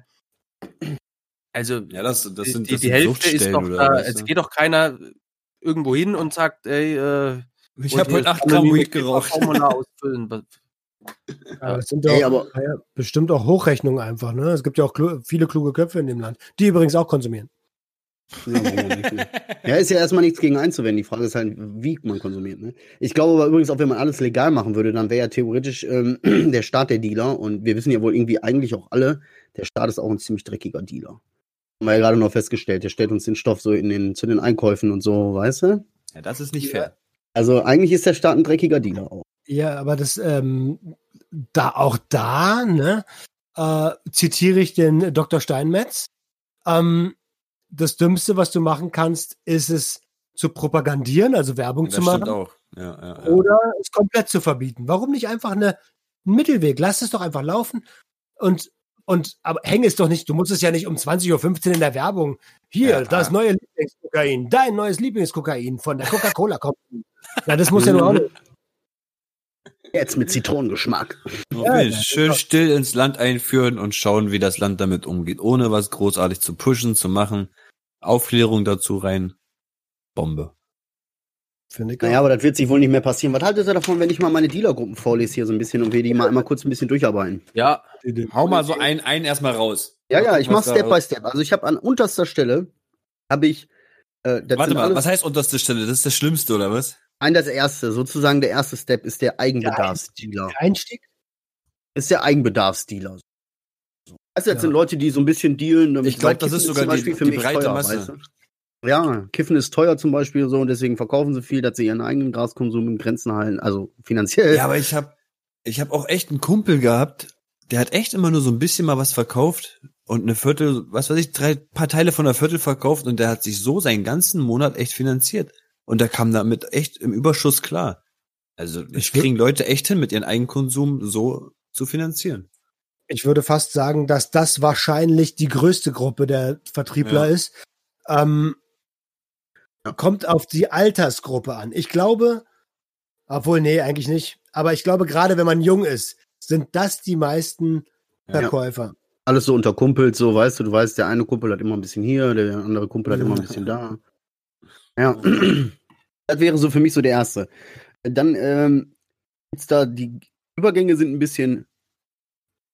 also Ja, das, das die, sind, die, das die Hälfte ist doch da. was, Es geht doch keiner irgendwo hin und sagt, ey, äh, Ich habe heute das 8 Gramm Weed geraucht. Formular ausfüllen. Aber das sind doch Ey, aber- ja, bestimmt auch Hochrechnungen einfach. Ne? Es gibt ja auch klu viele kluge Köpfe in dem Land, die übrigens auch konsumieren. Ja, auch ja, ist ja erstmal nichts gegen einzuwenden. Die Frage ist halt, wie man konsumiert. Ne? Ich glaube aber übrigens, auch wenn man alles legal machen würde, dann wäre ja theoretisch ähm, der Staat der Dealer. Und wir wissen ja wohl irgendwie eigentlich auch alle, der Staat ist auch ein ziemlich dreckiger Dealer. Haben wir ja gerade noch festgestellt. Der stellt uns den Stoff so in den, zu den Einkäufen und so, weißt du? Ja, das ist nicht fair. Also eigentlich ist der Staat ein dreckiger Dealer auch. Ja, aber das, ähm, da auch da, ne, äh, zitiere ich den Dr. Steinmetz. Ähm, das Dümmste, was du machen kannst, ist es zu propagandieren, also Werbung Das zu stimmt machen, auch. Ja, ja, ja. oder es komplett zu verbieten. Warum nicht einfach eine, einen Mittelweg? Lass es doch einfach laufen und und aber häng es doch nicht, du musst es ja nicht um 20.15 Uhr in der Werbung. Hier, das neue Lieblingskokain, dein neues Lieblingskokain von der Coca-Cola Company. Ja, das muss ja nur auch nicht. Jetzt mit Zitronengeschmack. Okay, ja, schön still ins Land einführen und schauen, wie das Land damit umgeht, ohne was großartig zu pushen, zu machen. Aufklärung dazu rein. Bombe. Finde ich Naja, aber das wird sich wohl nicht mehr passieren. Was haltet ihr davon, wenn ich mal meine Dealergruppen vorlese hier so ein bisschen und wir die mal einmal kurz ein bisschen durcharbeiten? Ja, Hau mal so einen, einen erstmal raus. Ja, ja, ich mach Step by Step. Also ich habe an unterster Stelle habe ich äh, das Warte mal, alles- was heißt unterste Stelle? Das ist das Schlimmste, oder was? Ein das erste, sozusagen der erste Step ist der Eigenbedarfsdealer. Der Einstieg? Ist der Eigenbedarfsdealer. So. Weißt du, das Ja. sind Leute, die so ein bisschen dealen. Ich glaub, weil das ist sogar zum die- Beispiel für die mich breite teuer, Masse. weißt du? Ja, Kiffen ist teuer zum Beispiel so und deswegen verkaufen sie viel, dass sie ihren eigenen Graskonsum in Grenzen halten, also finanziell. Ja, aber ich habe ich hab auch echt einen Kumpel gehabt, der hat echt immer nur so ein bisschen mal was verkauft und eine Viertel, was weiß ich, drei paar Teile von einer Viertel verkauft und der hat sich so seinen ganzen Monat echt finanziert. Und der kam damit echt im Überschuss klar. Also ich kriegen Leute echt hin, mit ihrem Eigenkonsum so zu finanzieren. Ich würde fast sagen, dass das wahrscheinlich die größte Gruppe der Vertriebler Ja. ist. Ähm, Kommt auf die Altersgruppe an. Ich glaube, obwohl, nee, eigentlich nicht. Aber ich glaube, gerade wenn man jung ist, sind das die meisten Ja. Verkäufer. Alles so unter Kumpels, so, weißt du, du weißt, der eine Kumpel hat immer ein bisschen hier, der andere Kumpel hat immer ein bisschen da. Ja. Das wäre so für mich so der erste. Dann ähm, gibt's da, die Übergänge sind ein bisschen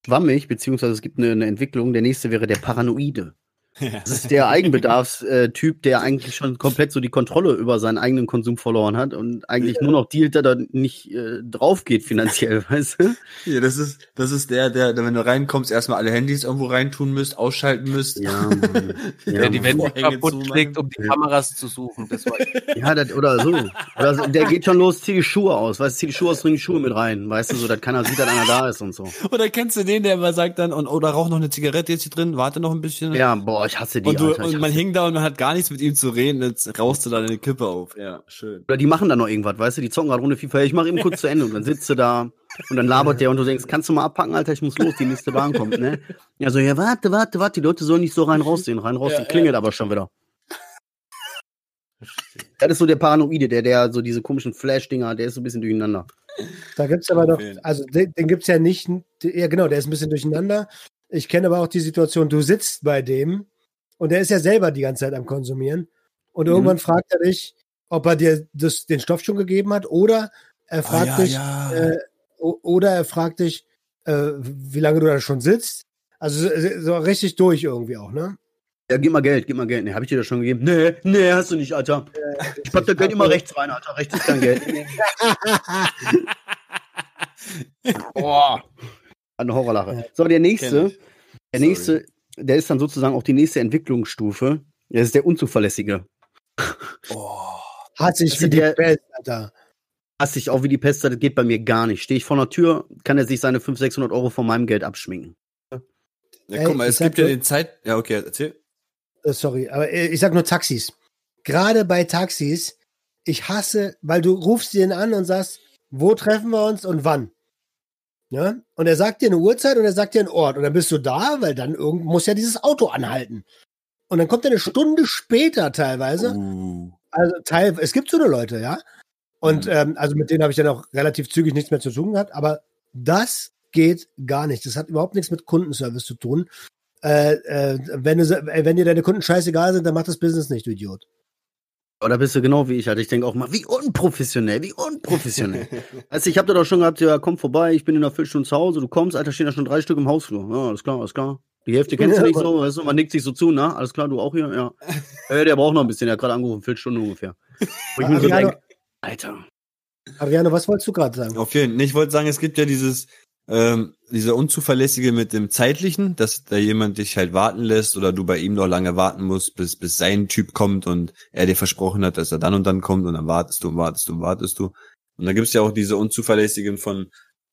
schwammig, beziehungsweise es gibt eine, eine Entwicklung. Der nächste wäre der Paranoide. Das ist der Eigenbedarfstyp, der eigentlich schon komplett so die Kontrolle über seinen eigenen Konsum verloren hat und eigentlich nur noch dealt, dass er nicht äh, drauf geht finanziell, weißt du? Ja, das ist, das ist der, der, der, wenn du reinkommst, erstmal alle Handys irgendwo reintun müsst, ausschalten müsst. Ja, Mann. der Ja, die Mann. Wände kaputt schlägt, um die Kameras zu suchen. Das war Ja, das, oder so. Oder so. Der geht schon los, zieh die Schuhe aus, weißt du, zieh die Schuhe aus, bring die Schuhe mit rein, weißt du, so, dass keiner sieht, dass einer da ist und so. Oder kennst du den, der immer sagt dann, und, oder rauch noch eine Zigarette jetzt hier drin, warte noch ein bisschen. Ja, boah, ich hasse die, und, du, Alter. Und man hing da und man hat gar nichts mit ihm zu reden, jetzt rauchst du da eine Kippe auf. Ja, schön. Oder die machen da noch irgendwas, weißt du, die zocken gerade Runde FIFA, ich mach eben kurz zu Ende und dann sitzt du da und dann labert der und du denkst, kannst du mal abpacken, Alter, ich muss los, die nächste Bahn kommt, ne? Ja, so, ja, warte, warte, warte, die Leute sollen nicht so rein raussehen, rein raus, Ja, die klingelt aber schon wieder. Das ist so der Paranoide, der, der so diese komischen Flash-Dinger, der ist so ein bisschen durcheinander. Da gibt's aber noch, Okay. also den, den gibt's ja nicht, ja genau, der ist ein bisschen durcheinander. Ich kenne aber auch die Situation, du sitzt bei dem und der ist ja selber die ganze Zeit am Konsumieren und Mhm. irgendwann fragt er dich, ob er dir das, den Stoff schon gegeben hat oder er fragt Ah, ja, dich, ja. Äh, oder er fragt dich, äh, wie lange du da schon sitzt. Also so, richtig durch irgendwie auch, ne? Ja, gib mal Geld, gib mal Geld. Ne, hab ich dir das schon gegeben? Nee, nee, hast du nicht, Alter. Ich pack das Geld immer rechts rein, Alter. Rechts ist kein Geld. Boah. Eine Horrorlache. So, der nächste. Der Sorry. Der ist dann sozusagen auch die nächste Entwicklungsstufe. Der ist der Unzuverlässige. Oh. Hat sich Also wie die Pest, Alter. Hasse ich auch wie die Pest, das geht bei mir gar nicht. Stehe ich vor der Tür, kann er sich seine 500, 600 Euro von meinem Geld abschminken. Ja, guck mal, es gibt ja den Zeit. Ja, okay, erzähl. Äh, sorry, aber äh, ich sag nur Taxis. Gerade bei Taxis, ich hasse, weil du rufst den an und sagst, wo treffen wir uns und wann? Ja? Und er sagt dir eine Uhrzeit und er sagt dir einen Ort. Und dann bist du da, weil dann irgend muss ja dieses Auto anhalten. Und dann kommt er eine Stunde später teilweise. Uh. Also Teil, es gibt so eine Leute, ja. Und Mhm. ähm, also mit denen habe ich dann auch relativ zügig nichts mehr zu tun gehabt. Aber das geht gar nicht. Das hat überhaupt nichts mit Kundenservice zu tun. Äh, äh, wenn, du, äh, wenn dir deine Kunden scheißegal sind, dann mach das Business nicht, du Idiot. Oder bist du genau wie ich halt. Ich denke auch mal, wie unprofessionell, wie unprofessionell. also ich habe da doch schon gehabt, ja, komm vorbei, ich bin in einer Viertelstunde zu Hause, du kommst, Alter, stehen da schon drei Stück im Hausflur. Ja, alles klar, alles klar. Die Hälfte kennst du Ja, nicht so, weißt du, man nickt sich so zu, na, alles klar, du auch hier, ja. äh, der braucht noch ein bisschen, der hat gerade angerufen, Viertelstunde ungefähr. Wo ich mir so Adriano, denk, Alter. Adriano, was wolltest du gerade sagen? Auf jeden Fall. Ich wollte sagen, es gibt ja dieses, ähm, dieser Unzuverlässige mit dem Zeitlichen, dass da jemand dich halt warten lässt oder du bei ihm noch lange warten musst, bis, bis sein Typ kommt und er dir versprochen hat, dass er dann und dann kommt und dann wartest du und wartest du und wartest du. Und dann gibt's ja auch diese Unzuverlässigen von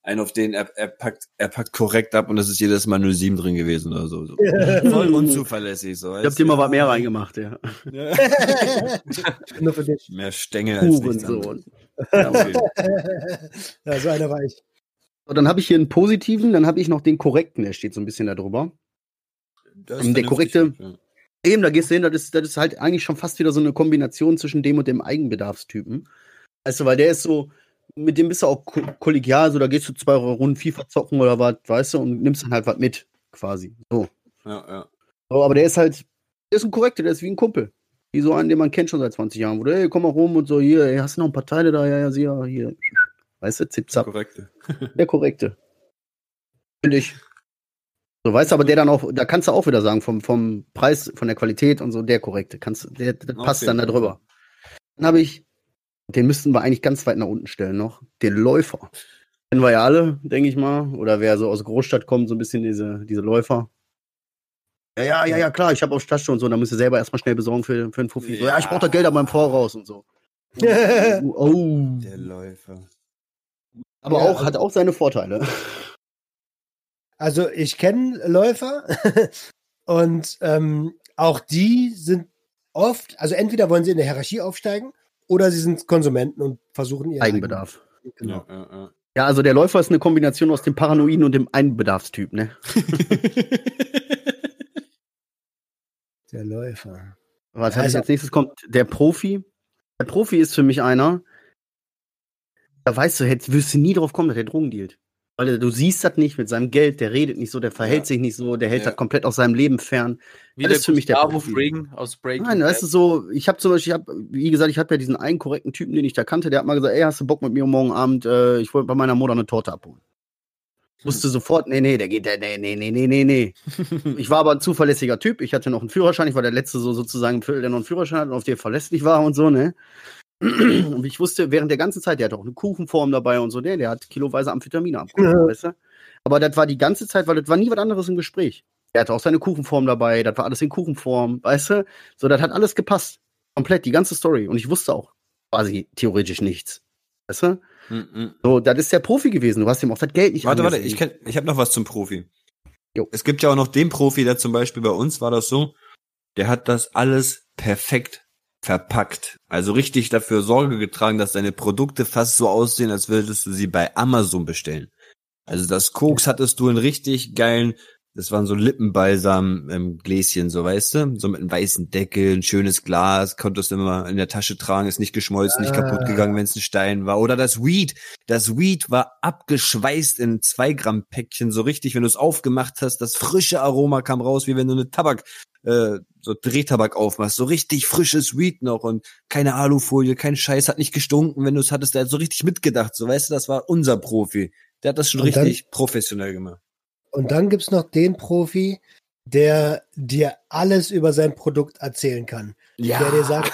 einen, auf den er, er packt, er packt korrekt ab und das ist jedes Mal 07 drin gewesen oder so. so. Voll unzuverlässig, so. Ich hab dir mal was mehr reingemacht, ja. Ja. Nur für dich. Mehr Stängel als nichts Hurensohn. anderes. Ja, so einer war ich. So, dann habe ich hier einen positiven, dann habe ich noch den korrekten, der steht so ein bisschen da drüber. Ähm, der korrekte- ja. Eben, da gehst du hin, das ist, das ist halt eigentlich schon fast wieder so eine Kombination zwischen dem und dem Eigenbedarfstypen. Du, weil der ist so, mit dem bist du auch ko kollegial, so da gehst du zwei Runden FIFA zocken oder was, weißt du, und nimmst dann halt was mit, quasi. So. Ja, ja. so. Aber der ist halt, der ist ein korrekter, der ist wie ein Kumpel. Wie so einen, den man kennt schon seit 20 Jahren, wo du, ey, komm mal rum und so, hier, ey, hast du noch ein paar Teile da, ja, ja, sieh ja, hier. Weißt du, zip, zap. Korrekte. Der korrekte. Finde ich. So, weißt du, aber der dann auch, da kannst du auch wieder sagen, vom, vom Preis, von der Qualität und so, der korrekte. Kannst, der, der passt Okay. dann da drüber. Dann habe ich, den müssten wir eigentlich ganz weit nach unten stellen noch, den Läufer. Kennen wir ja alle, denke ich mal. Oder wer so aus Großstadt kommt, so ein bisschen diese, diese Läufer. Ja, ja, ja, ja, klar, ich habe auf Station und so, da musst du selber erstmal schnell besorgen für, für einen Fuffi. So, ja, ich brauche da Geld aber im Voraus und so. Oh. Der Läufer. Aber Ja, auch, hat auch seine Vorteile. Also ich kenne Läufer und ähm, auch die sind oft, also entweder wollen sie in der Hierarchie aufsteigen oder sie sind Konsumenten und versuchen ihren Eigenbedarf. Eigen- Genau. Ja, ja, Ja, also der Läufer ist eine Kombination aus dem Paranoiden und dem Einbedarfstyp, ne? Der Läufer. Was ist als nächstes kommt? Der Profi. Der Profi ist für mich einer, da weißt du, hättest, wirst du nie drauf kommen, dass der Drogen dealt. Weil du siehst das nicht mit seinem Geld, der redet nicht so, der verhält Ja. sich nicht so, der hält Ja. das komplett aus seinem Leben fern. Wie Das ist für mich der. Fring aus Breaking Nein, das Bad. ist so, ich habe zum Beispiel, ich hab, wie gesagt, ich habe ja diesen einen korrekten Typen, den ich da kannte, der hat mal gesagt, ey, hast du Bock mit mir morgen Abend, äh, ich wollte bei meiner Mutter eine Torte abholen. Wusste sofort, nee, nee, der geht, nee, nee, nee, nee, nee, nee. Ich war aber ein zuverlässiger Typ, ich hatte noch einen Führerschein, ich war der letzte so sozusagen, der noch einen Führerschein hat und auf den verlässlich war und so, ne. Und ich wusste während der ganzen Zeit, der hat auch eine Kuchenform dabei und so, der, der hat kiloweise Amphetamine abgeholt, Ja. weißt du. Aber das war die ganze Zeit, weil das war nie was anderes im Gespräch. Er hatte auch seine Kuchenform dabei, das war alles in Kuchenform, weißt du? So, das hat alles gepasst. Komplett, die ganze Story. Und ich wusste auch quasi theoretisch nichts. Weißt du? Mhm. So, das ist der Profi gewesen. Du hast ihm auch das Geld nicht Warte, warte, ich, kenn, ich habe noch was zum Profi. Jo. Es gibt ja auch noch den Profi, der zum Beispiel bei uns war das so, der hat das alles perfekt verpackt. Also richtig dafür Sorge getragen, dass deine Produkte fast so aussehen, als würdest du sie bei Amazon bestellen. Also das Koks hattest du in richtig geilen, das waren so Lippenbalsam im Gläschen, so weißt du, so mit einem weißen Deckel, ein schönes Glas, konntest du immer in der Tasche tragen, ist nicht geschmolzen, nicht Ah. kaputt gegangen, wenn es ein Stein war. Oder das Weed, das Weed war abgeschweißt in zwei Gramm Päckchen, so richtig, wenn du es aufgemacht hast, das frische Aroma kam raus, wie wenn du eine Tabak, äh, so Drehtabak aufmachst, so richtig frisches Weed noch und keine Alufolie, kein Scheiß, hat nicht gestunken, wenn du es hattest, der hat so richtig mitgedacht, so weißt du, das war unser Profi. Der hat das schon Und dann- richtig professionell gemacht. Und dann gibt's noch den Profi, der dir alles über sein Produkt erzählen kann. Ja. Der dir sagt,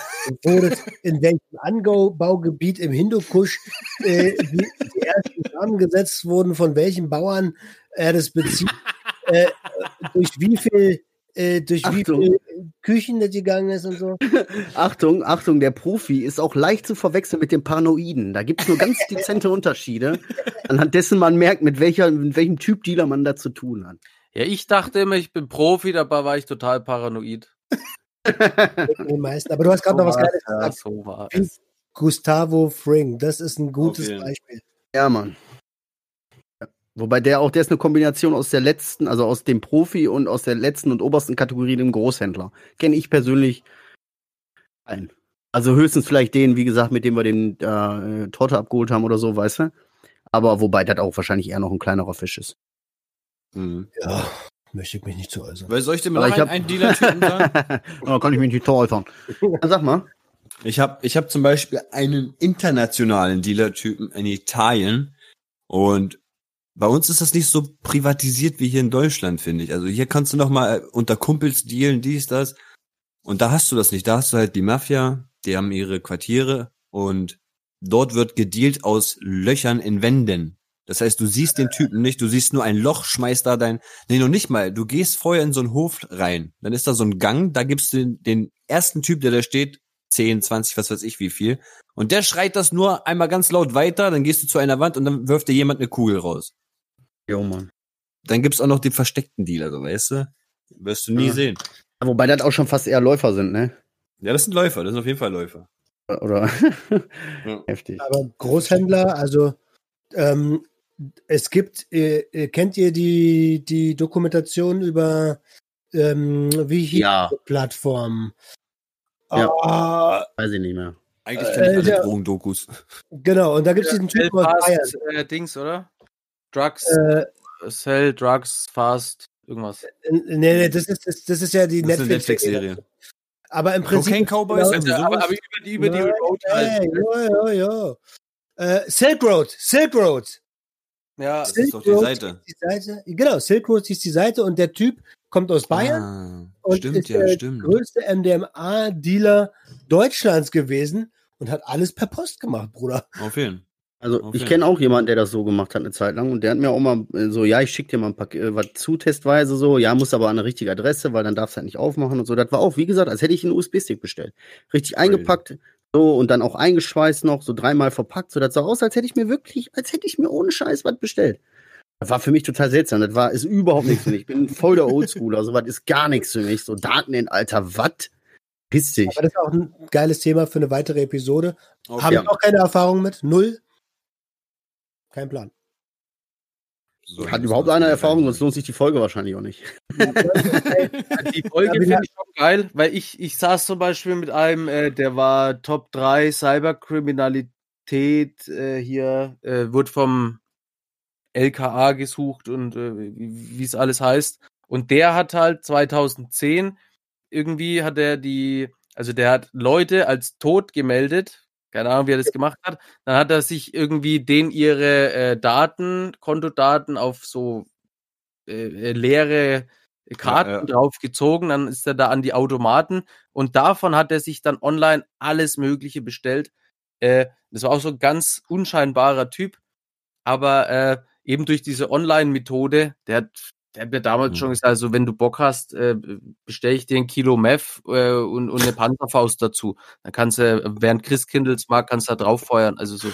in welchem Anbaugebiet im Hindukusch äh, die, die ersten Samen gesetzt wurden, von welchen Bauern er das bezieht, äh, durch wie viel, äh, durch wie Achtung. viel Küchen das gegangen ist und so. Achtung, Achtung, der Profi ist auch leicht zu verwechseln mit dem Paranoiden. Da gibt's nur ganz dezente Unterschiede, anhand dessen man merkt, mit, welcher, mit welchem Typ Dealer man da zu tun hat. Ja, ich dachte immer, ich bin Profi, dabei war ich total paranoid. Meisten. Aber du hast gerade noch was Geiles ja, gesagt. so war Wie- es. Gustavo Fring, das ist ein gutes. Beispiel. Ja, Mann. Wobei der auch, der ist eine Kombination aus der letzten, also aus dem Profi und aus der letzten und obersten Kategorie dem Großhändler. Kenne ich persönlich ein. Also höchstens vielleicht den, wie gesagt, mit dem wir den äh, Torte abgeholt haben oder so, weißt du? Aber wobei das auch wahrscheinlich eher noch ein kleinerer Fisch ist. Mhm. Ja, möchte ich mich nicht zu äußern. Weil soll ich dir mal Aber noch ich einen, hab- einen Dealer-Typen sagen? da kann ich mich nicht äußern. Ja, sag mal. Ich habe ich hab zum Beispiel einen internationalen Dealer-Typen in Italien und bei uns ist das nicht so privatisiert wie hier in Deutschland, finde ich. Also hier kannst du noch mal unter Kumpels dealen, dies, das. Und da hast du das nicht. Da hast du halt die Mafia, die haben ihre Quartiere und dort wird gedealt aus Löchern in Wänden. Das heißt, du siehst den Typen nicht, du siehst nur ein Loch, schmeißt da dein, nee, noch nicht mal, du gehst vorher in so einen Hof rein, dann ist da so ein Gang, da gibst du den, den ersten Typ, der da steht, 10, 20, was weiß ich wie viel, und der schreit das nur einmal ganz laut weiter, dann gehst du zu einer Wand und dann wirft dir jemand eine Kugel raus. Jo, Mann. Dann gibt's auch noch den versteckten Dealer, so weißt du? Wirst du nie Ja. sehen. Wobei das auch schon fast eher Läufer sind, ne? Ja, das sind Läufer, das sind auf jeden Fall Läufer. Oder? Ja. Heftig. Aber Großhändler, also ähm, es gibt, äh, äh, kennt ihr die, die Dokumentation über ähm, wie hieß Ja. die Plattform? Ja. Ah, Weiß ich nicht mehr. Eigentlich kenne ich Äh, alle ja. Drogendokus. genau, und da gibt es diesen Typen aus Bayern. Äh, Dings, oder? Drugs, Äh, Sell, Drugs, Fast, irgendwas. nee, nee, das ist, das, das ist ja die Das ist eine Netflix-Serie. Netflix-Serie. Aber im Prinzip. Cocaine Cowboys, genau- Also, sowas? aber, aber über die, über die Nein, Road halt. Hey, ja, ja, ja. Äh, Silk Road, Silk Road. Ja, Das ist doch die Road Seite. ist Die Seite. Genau, Silk Road ist die Seite und der Typ kommt aus Bayern Ah, und stimmt, ist ja, der stimmt. größte MDMA-Dealer Deutschlands gewesen und hat alles per Post gemacht, Bruder. Auf jeden Also Okay. ich kenne auch jemanden, der das so gemacht hat eine Zeit lang und der hat mir auch mal äh, so, ja, ich schick dir mal ein paar äh, was zu testweise so, ja, muss aber an eine richtige Adresse, weil dann darfst du halt nicht aufmachen und so. Das war auch, wie gesagt, als hätte ich einen USB-Stick bestellt. Richtig eingepackt, so und dann auch eingeschweißt noch, so dreimal verpackt, so das sah aus, als hätte ich mir wirklich, als hätte ich mir ohne Scheiß was bestellt. Das war für mich total seltsam. Das war ist überhaupt nichts für mich. Ich bin voll der Oldschooler. So was ist gar nichts für mich. So Daten in Alter, was? Piss dich. Aber das ist auch ein geiles Thema für eine weitere Episode. Auf Habe ich auch keine Erfahrung mit. Null. Kein Plan. So, Hat überhaupt einer Erfahrung, sonst lohnt sich die Folge wahrscheinlich auch nicht. Die Folge finde ich schon geil, weil ich, ich saß zum Beispiel mit einem, äh, der war Top 3 Cyberkriminalität äh, hier, äh, wurde vom LKA gesucht und äh, wie wie es alles heißt. Und der hat halt 2010 irgendwie hat er die, also der hat Leute als tot gemeldet. Keine Ahnung, wie er das gemacht hat. Dann hat er sich irgendwie den ihre äh, Daten, Kontodaten auf so äh, äh, leere Karten Ja, ja. draufgezogen, dann ist er da an die Automaten und davon hat er sich dann online alles Mögliche bestellt. Äh, das war auch so ein ganz unscheinbarer Typ, aber äh, eben durch diese Online-Methode, der hat, der hat mir damals Mhm. schon gesagt, also wenn du Bock hast, äh, bestell ich dir ein Kilo Meth äh, und, und eine Panzerfaust dazu. Dann kannst du, während Christkindls mag, kannst du da drauf feuern. Also so,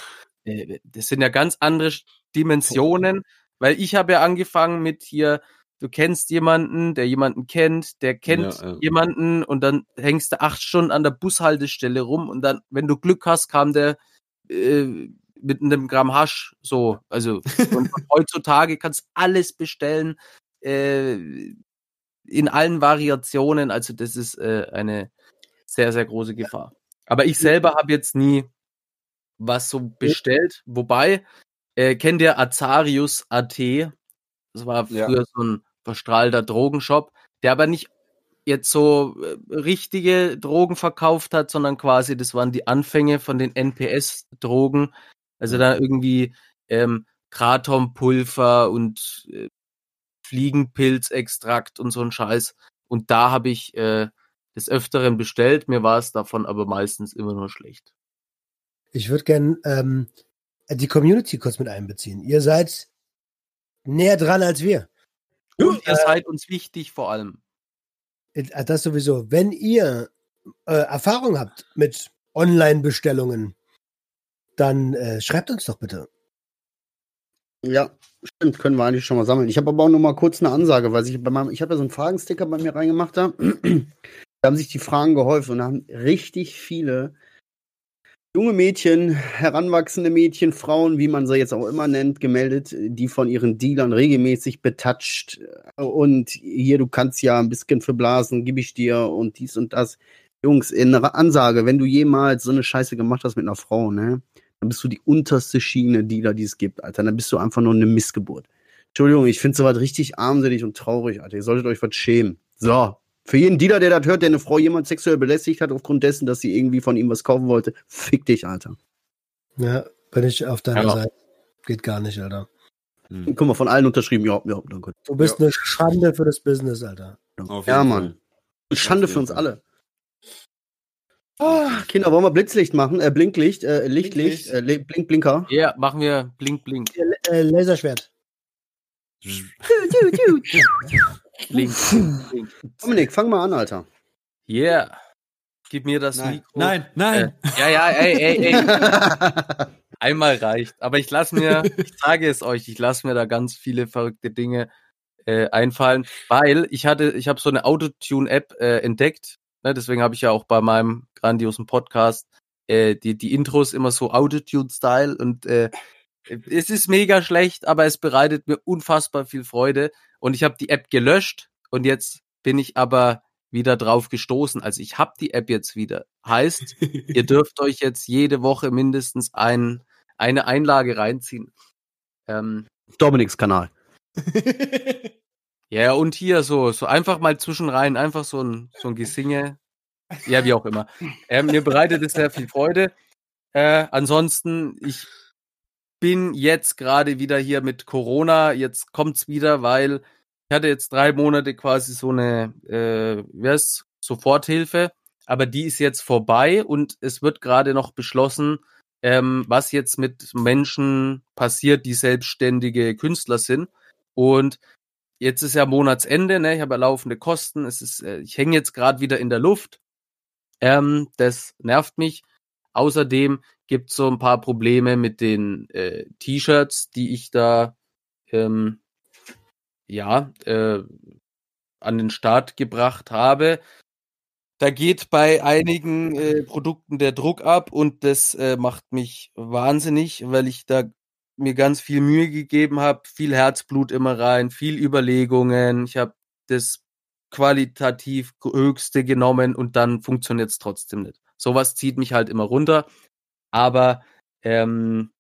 äh, das sind ja ganz andere Dimensionen, weil ich habe ja angefangen mit hier, du kennst jemanden, der jemanden kennt, der kennt Ja, ja. jemanden und dann hängst du acht Stunden an der Bushaltestelle rum und dann, wenn du Glück hast, kam der äh, mit einem Gramm Hasch so. Also heutzutage kannst du alles bestellen äh, in allen Variationen. Also das ist äh, eine sehr, sehr große Gefahr. Aber ich selber habe jetzt nie was so bestellt. Wobei, äh, kennt ihr Azarius AT? Das war Ja. früher so ein verstrahlter Drogenshop, der aber nicht jetzt so äh, richtige Drogen verkauft hat, sondern quasi, das waren die Anfänge von den NPS-Drogen. Also da irgendwie ähm, Kratompulver und äh, Fliegenpilzextrakt und so ein Scheiß. Und da habe ich äh, des Öfteren bestellt. Mir war es davon aber meistens immer nur schlecht. Ich würde gern ähm, die Community kurz mit einbeziehen. Ihr seid näher dran als wir. Und ihr seid uns wichtig vor allem. Äh, Das sowieso. Wenn ihr äh, Erfahrung habt mit Online-Bestellungen, dann äh, schreibt uns doch bitte. Ja, stimmt, können wir eigentlich schon mal sammeln. Ich habe aber auch noch mal kurz eine Ansage, weil ich bei meinem, ich habe ja so einen Fragensticker bei mir reingemacht da. Da haben sich die Fragen gehäuft und da haben richtig viele junge Mädchen, heranwachsende Mädchen, Frauen, wie man sie jetzt auch immer nennt, gemeldet, die von ihren Dealern regelmäßig betatscht und hier, du kannst ja ein bisschen verblasen, gib ich dir und dies und das. Jungs, in einer Ansage, wenn du jemals so eine Scheiße gemacht hast mit einer Frau, ne, dann bist du die unterste Schiene Dealer, die es gibt, Alter. Dann bist du einfach nur eine Missgeburt. Entschuldigung, ich finde sowas richtig armselig und traurig, Alter. Ihr solltet euch was schämen. So. Für jeden Dealer, der das hört, der eine Frau jemand sexuell belästigt hat, aufgrund dessen, dass sie irgendwie von ihm was kaufen wollte, fick dich, Alter. Ja, bin ich auf deiner Ja. Seite. Geht gar nicht, Alter. Guck mal, von allen unterschrieben, ja, ja, danke. Du bist eine Schande für das Business, Alter. Auf Ja, Mann. Schande für uns alle. Ah, Kinder, wollen wir Blitzlicht machen? Äh, Blinklicht, äh, Lichtlicht, Blinklicht. äh, Blink, Blinker. Ja, machen wir blink, blink, Äh, Laserschwert. blink, blink. Dominik, fang mal an, Alter. Yeah. Gib mir das Nein, Mikro. nein, nein. Äh, ja, ja, ey, ey, ey. Einmal reicht. Aber ich lasse mir, ich sage es euch, ich lasse mir da ganz viele verrückte Dinge äh, einfallen, weil ich hatte, ich habe so eine Autotune-App äh, entdeckt. Ne, deswegen habe ich ja auch bei meinem grandiosen Podcast äh, die, die Intros immer so Autotune-Style und äh, es ist mega schlecht, aber es bereitet mir unfassbar viel Freude. Und ich habe die App gelöscht und jetzt bin ich aber wieder drauf gestoßen. Also ich habe die App jetzt wieder. Heißt, ihr dürft euch jetzt jede Woche mindestens ein, eine Einlage reinziehen. Ähm, Dominiks Kanal. ja, und hier so, so einfach mal zwischenrein, einfach so ein, so ein Gesinge. Ja, wie auch immer. Ähm, mir bereitet es sehr viel Freude. Äh, ansonsten, ich bin jetzt gerade wieder hier mit Corona. Jetzt kommt's wieder, weil ich hatte jetzt drei Monate quasi so eine, äh, wie heißt Soforthilfe, aber die ist jetzt vorbei und es wird gerade noch beschlossen, ähm, was jetzt mit Menschen passiert, die selbstständige Künstler sind. Und jetzt ist ja Monatsende, ne? Ich habe ja laufende Kosten. Es ist, äh, ich hänge jetzt gerade wieder in der Luft. Ähm, das nervt mich. Außerdem gibt es so ein paar Probleme mit den äh, T-Shirts, die ich da ähm, ja äh, an den Start gebracht habe. Da geht bei einigen äh, Produkten der Druck ab und das äh, macht mich wahnsinnig, weil ich da mir ganz viel Mühe gegeben habe, viel Herzblut immer rein, viel Überlegungen. Ich habe das qualitativ höchste genommen und dann funktioniert es trotzdem nicht. Sowas zieht mich halt immer runter, aber ähm,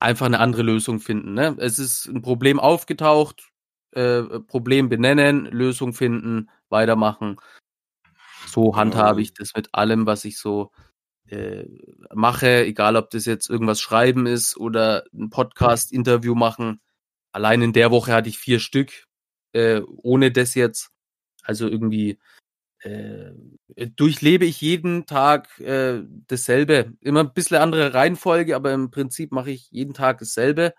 einfach eine andere Lösung finden. Ne? Es ist ein Problem aufgetaucht, äh, Problem benennen, Lösung finden, weitermachen. So handhabe ich das mit allem, was ich so äh, mache, egal ob das jetzt irgendwas schreiben ist oder ein Podcast-Interview machen. Allein in der Woche hatte ich vier Stück, äh, ohne das jetzt. Also irgendwie äh, durchlebe ich jeden Tag äh, dasselbe. Immer ein bisschen andere Reihenfolge, aber im Prinzip mache ich jeden Tag dasselbe.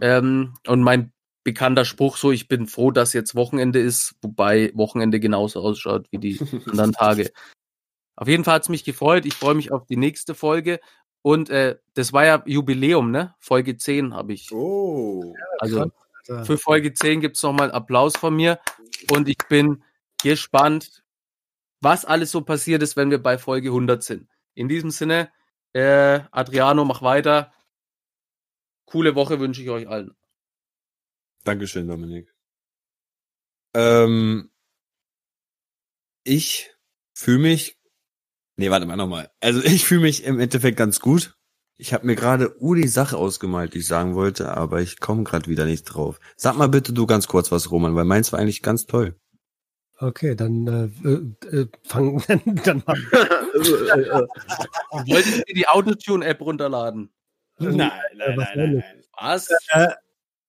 Ähm, und mein bekannter Spruch so, ich bin froh, dass jetzt Wochenende ist, wobei Wochenende genauso ausschaut wie die anderen Tage. Auf jeden Fall hat's mich gefreut. Ich freue mich auf die nächste Folge. Und äh, das war ja Jubiläum, ne? Folge 10 habe ich. Oh. Also für Folge 10 gibt's noch mal Applaus von mir. Und ich bin gespannt, was alles so passiert ist, wenn wir bei Folge 100 sind. In diesem Sinne, äh, Adriano, mach weiter. Coole Woche wünsche ich euch allen. Dankeschön, Dominik. Ähm, ich fühle mich. Nee, warte mal nochmal. Also ich fühle mich im Endeffekt ganz gut. Ich habe mir gerade Uli Sache ausgemalt, die ich sagen wollte, aber ich komme gerade wieder nicht drauf. Sag mal bitte du ganz kurz was, Roman, weil meins war eigentlich ganz toll. Okay, dann äh, äh, äh, fang dann mal. Wolltet ihr die Autotune-App runterladen? nein, Äh, was soll das? Was? Äh,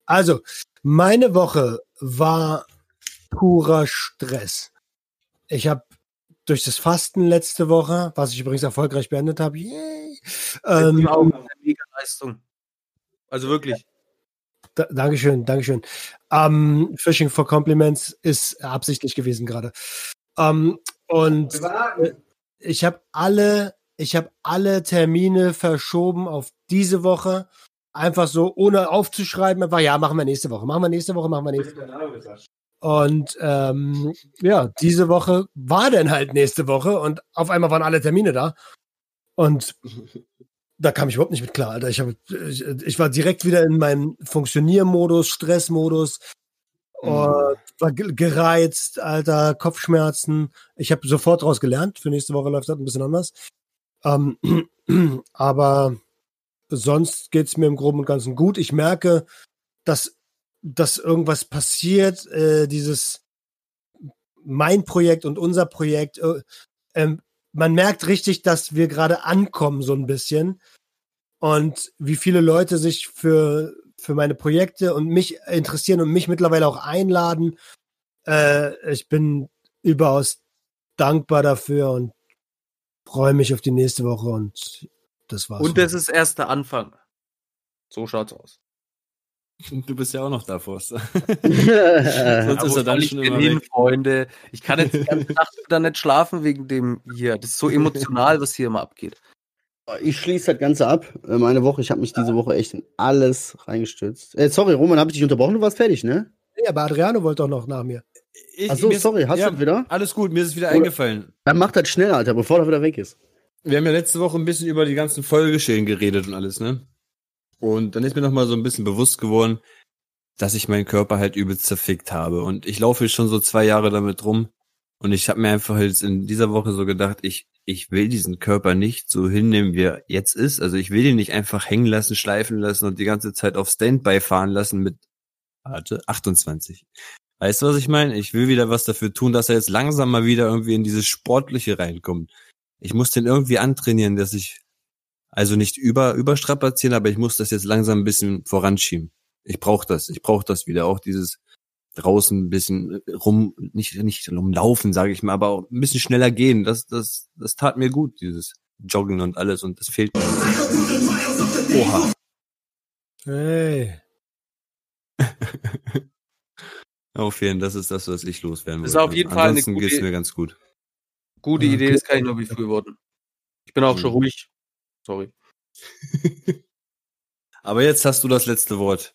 also, meine Woche war purer Stress. Ich habe durch das Fasten letzte Woche, was ich übrigens erfolgreich beendet habe, yay, ähm, auch eine Mega-Leistung. Also wirklich. Da, Dankeschön, Dankeschön. Ähm, Fishing for Compliments ist absichtlich gewesen gerade. Ähm, und äh, ich habe alle, ich habe alle Termine verschoben auf diese Woche. Einfach so, ohne aufzuschreiben, einfach, ja, machen wir nächste Woche, machen wir nächste Woche, machen wir nächste Woche. Und ähm, ja, diese Woche war dann halt nächste Woche und auf einmal waren alle Termine da. Und da kam ich überhaupt nicht mit klar, Alter. Ich, hab, ich, ich war direkt wieder in meinem Funktioniermodus, Stressmodus, Mhm. und war ge- gereizt, Alter, Kopfschmerzen. Ich habe sofort daraus gelernt. Für nächste Woche läuft das ein bisschen anders. Ähm, aber sonst geht's mir im Groben und Ganzen gut. Ich merke, dass, dass irgendwas passiert, äh, dieses mein Projekt und unser Projekt. Äh, ähm, man merkt richtig, dass wir gerade ankommen, so ein bisschen. Und wie viele Leute sich für, für meine Projekte und mich interessieren und mich mittlerweile auch einladen. Äh, ich bin überaus dankbar dafür und freue mich auf die nächste Woche und das war's. Und das ist erst der Anfang. So schaut's aus. Du bist ja auch noch da, Forster. Sonst ist er dann ich schon immer hin, weg. Freunde. Ich kann jetzt die ganze Nacht wieder nicht schlafen wegen dem hier. Das ist so emotional, was hier immer abgeht. Ich schließe das Ganze ab. Äh, Meine Woche, ich habe mich diese Woche echt in alles reingestürzt. Äh, sorry, Roman, habe ich dich unterbrochen? Du warst fertig, ne? Nee, aber Adriano wollte doch noch nach mir. Ich, Ach so, mir ist- sorry, hast ja, du das wieder? Alles gut, mir ist es wieder Oder- eingefallen. Dann mach das schnell, Alter, bevor er wieder weg ist. Wir haben ja letzte Woche ein bisschen über die ganzen Folgeschäden geredet und alles, ne? Und dann ist mir nochmal so ein bisschen bewusst geworden, dass ich meinen Körper halt übelst zerfickt habe. Und ich laufe schon so zwei Jahre damit rum. Und ich habe mir einfach jetzt in dieser Woche so gedacht, ich, ich will diesen Körper nicht so hinnehmen, wie er jetzt ist. Also ich will ihn nicht einfach hängen lassen, schleifen lassen und die ganze Zeit auf Standby fahren lassen mit, warte, 28. Weißt du, was ich meine? Ich will wieder was dafür tun, dass er jetzt langsam mal wieder irgendwie in dieses Sportliche reinkommt. Ich muss den irgendwie antrainieren, dass ich, also nicht über, überstrapazieren, aber ich muss das jetzt langsam ein bisschen voranschieben. Ich brauche das, ich brauche das wieder, auch dieses draußen ein bisschen rum, nicht, nicht rumlaufen, sage ich mal, aber auch ein bisschen schneller gehen. Das, das, das tat mir gut, dieses Joggen und alles und das fehlt mir. Oha. Hey. Auf jeden Fall, das ist das, was ich loswerden Das ist auf jeden Fall eine Ansonsten gute- geht's mir ganz gut. Gute. Idee, das kann ich nur befürworten. Ich bin auch schon ruhig. Sorry. Aber jetzt hast du das letzte Wort.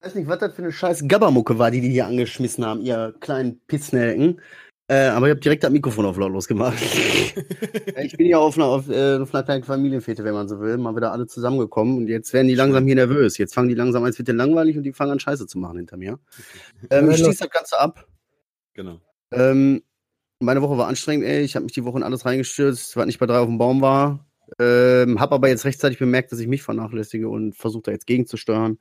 Ich weiß nicht, was das für eine scheiß Gabbermucke war, die die hier angeschmissen haben, ihr kleinen Pissnelken. Äh, aber ich habe direkt das Mikrofon auf lautlos gemacht. ich bin ja auf einer, auf, äh, auf einer kleinen Familienfete, wenn man so will, mal wieder alle zusammengekommen und jetzt werden die langsam hier nervös. Jetzt fangen die langsam an, es wird denen langweilig und die fangen an Scheiße zu machen hinter mir. Ähm, ich schließe das Ganze ab. Genau. Ähm, meine Woche war anstrengend, ey. Ich habe mich die Woche in alles reingestürzt, was nicht bei drei auf dem Baum war. Ähm, habe aber jetzt rechtzeitig bemerkt, dass ich mich vernachlässige und versuche da jetzt gegenzusteuern.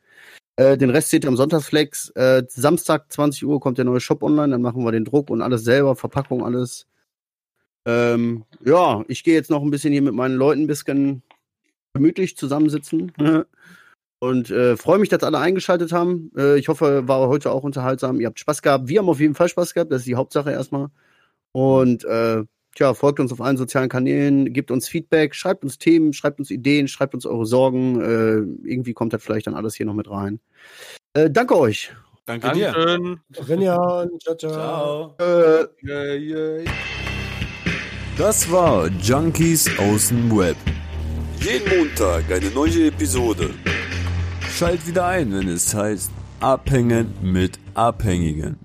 Äh, den Rest seht ihr am Sonntagsflex. Äh, Samstag 20 Uhr kommt der neue Shop online, dann machen wir den Druck und alles selber, Verpackung, alles. Ähm, ja, ich gehe jetzt noch ein bisschen hier mit meinen Leuten ein bisschen gemütlich zusammensitzen. Und äh, freue mich, dass alle eingeschaltet haben. Äh, ich hoffe, war heute auch unterhaltsam. Ihr habt Spaß gehabt. Wir haben auf jeden Fall Spaß gehabt. Das ist die Hauptsache erstmal. Und äh, tja, folgt uns auf allen sozialen Kanälen, gebt uns Feedback, schreibt uns Themen, schreibt uns Ideen, schreibt uns eure Sorgen. Äh, irgendwie kommt das vielleicht dann alles hier noch mit rein. Äh, danke euch. Danke dir. Dankeschön. Rinjan, ciao, ciao. Ciao. Äh, Yeah, yeah. Das war Junkies aus dem Web. Jeden Montag eine neue Episode. Schalt wieder ein, wenn es heißt Abhängen mit Abhängigen.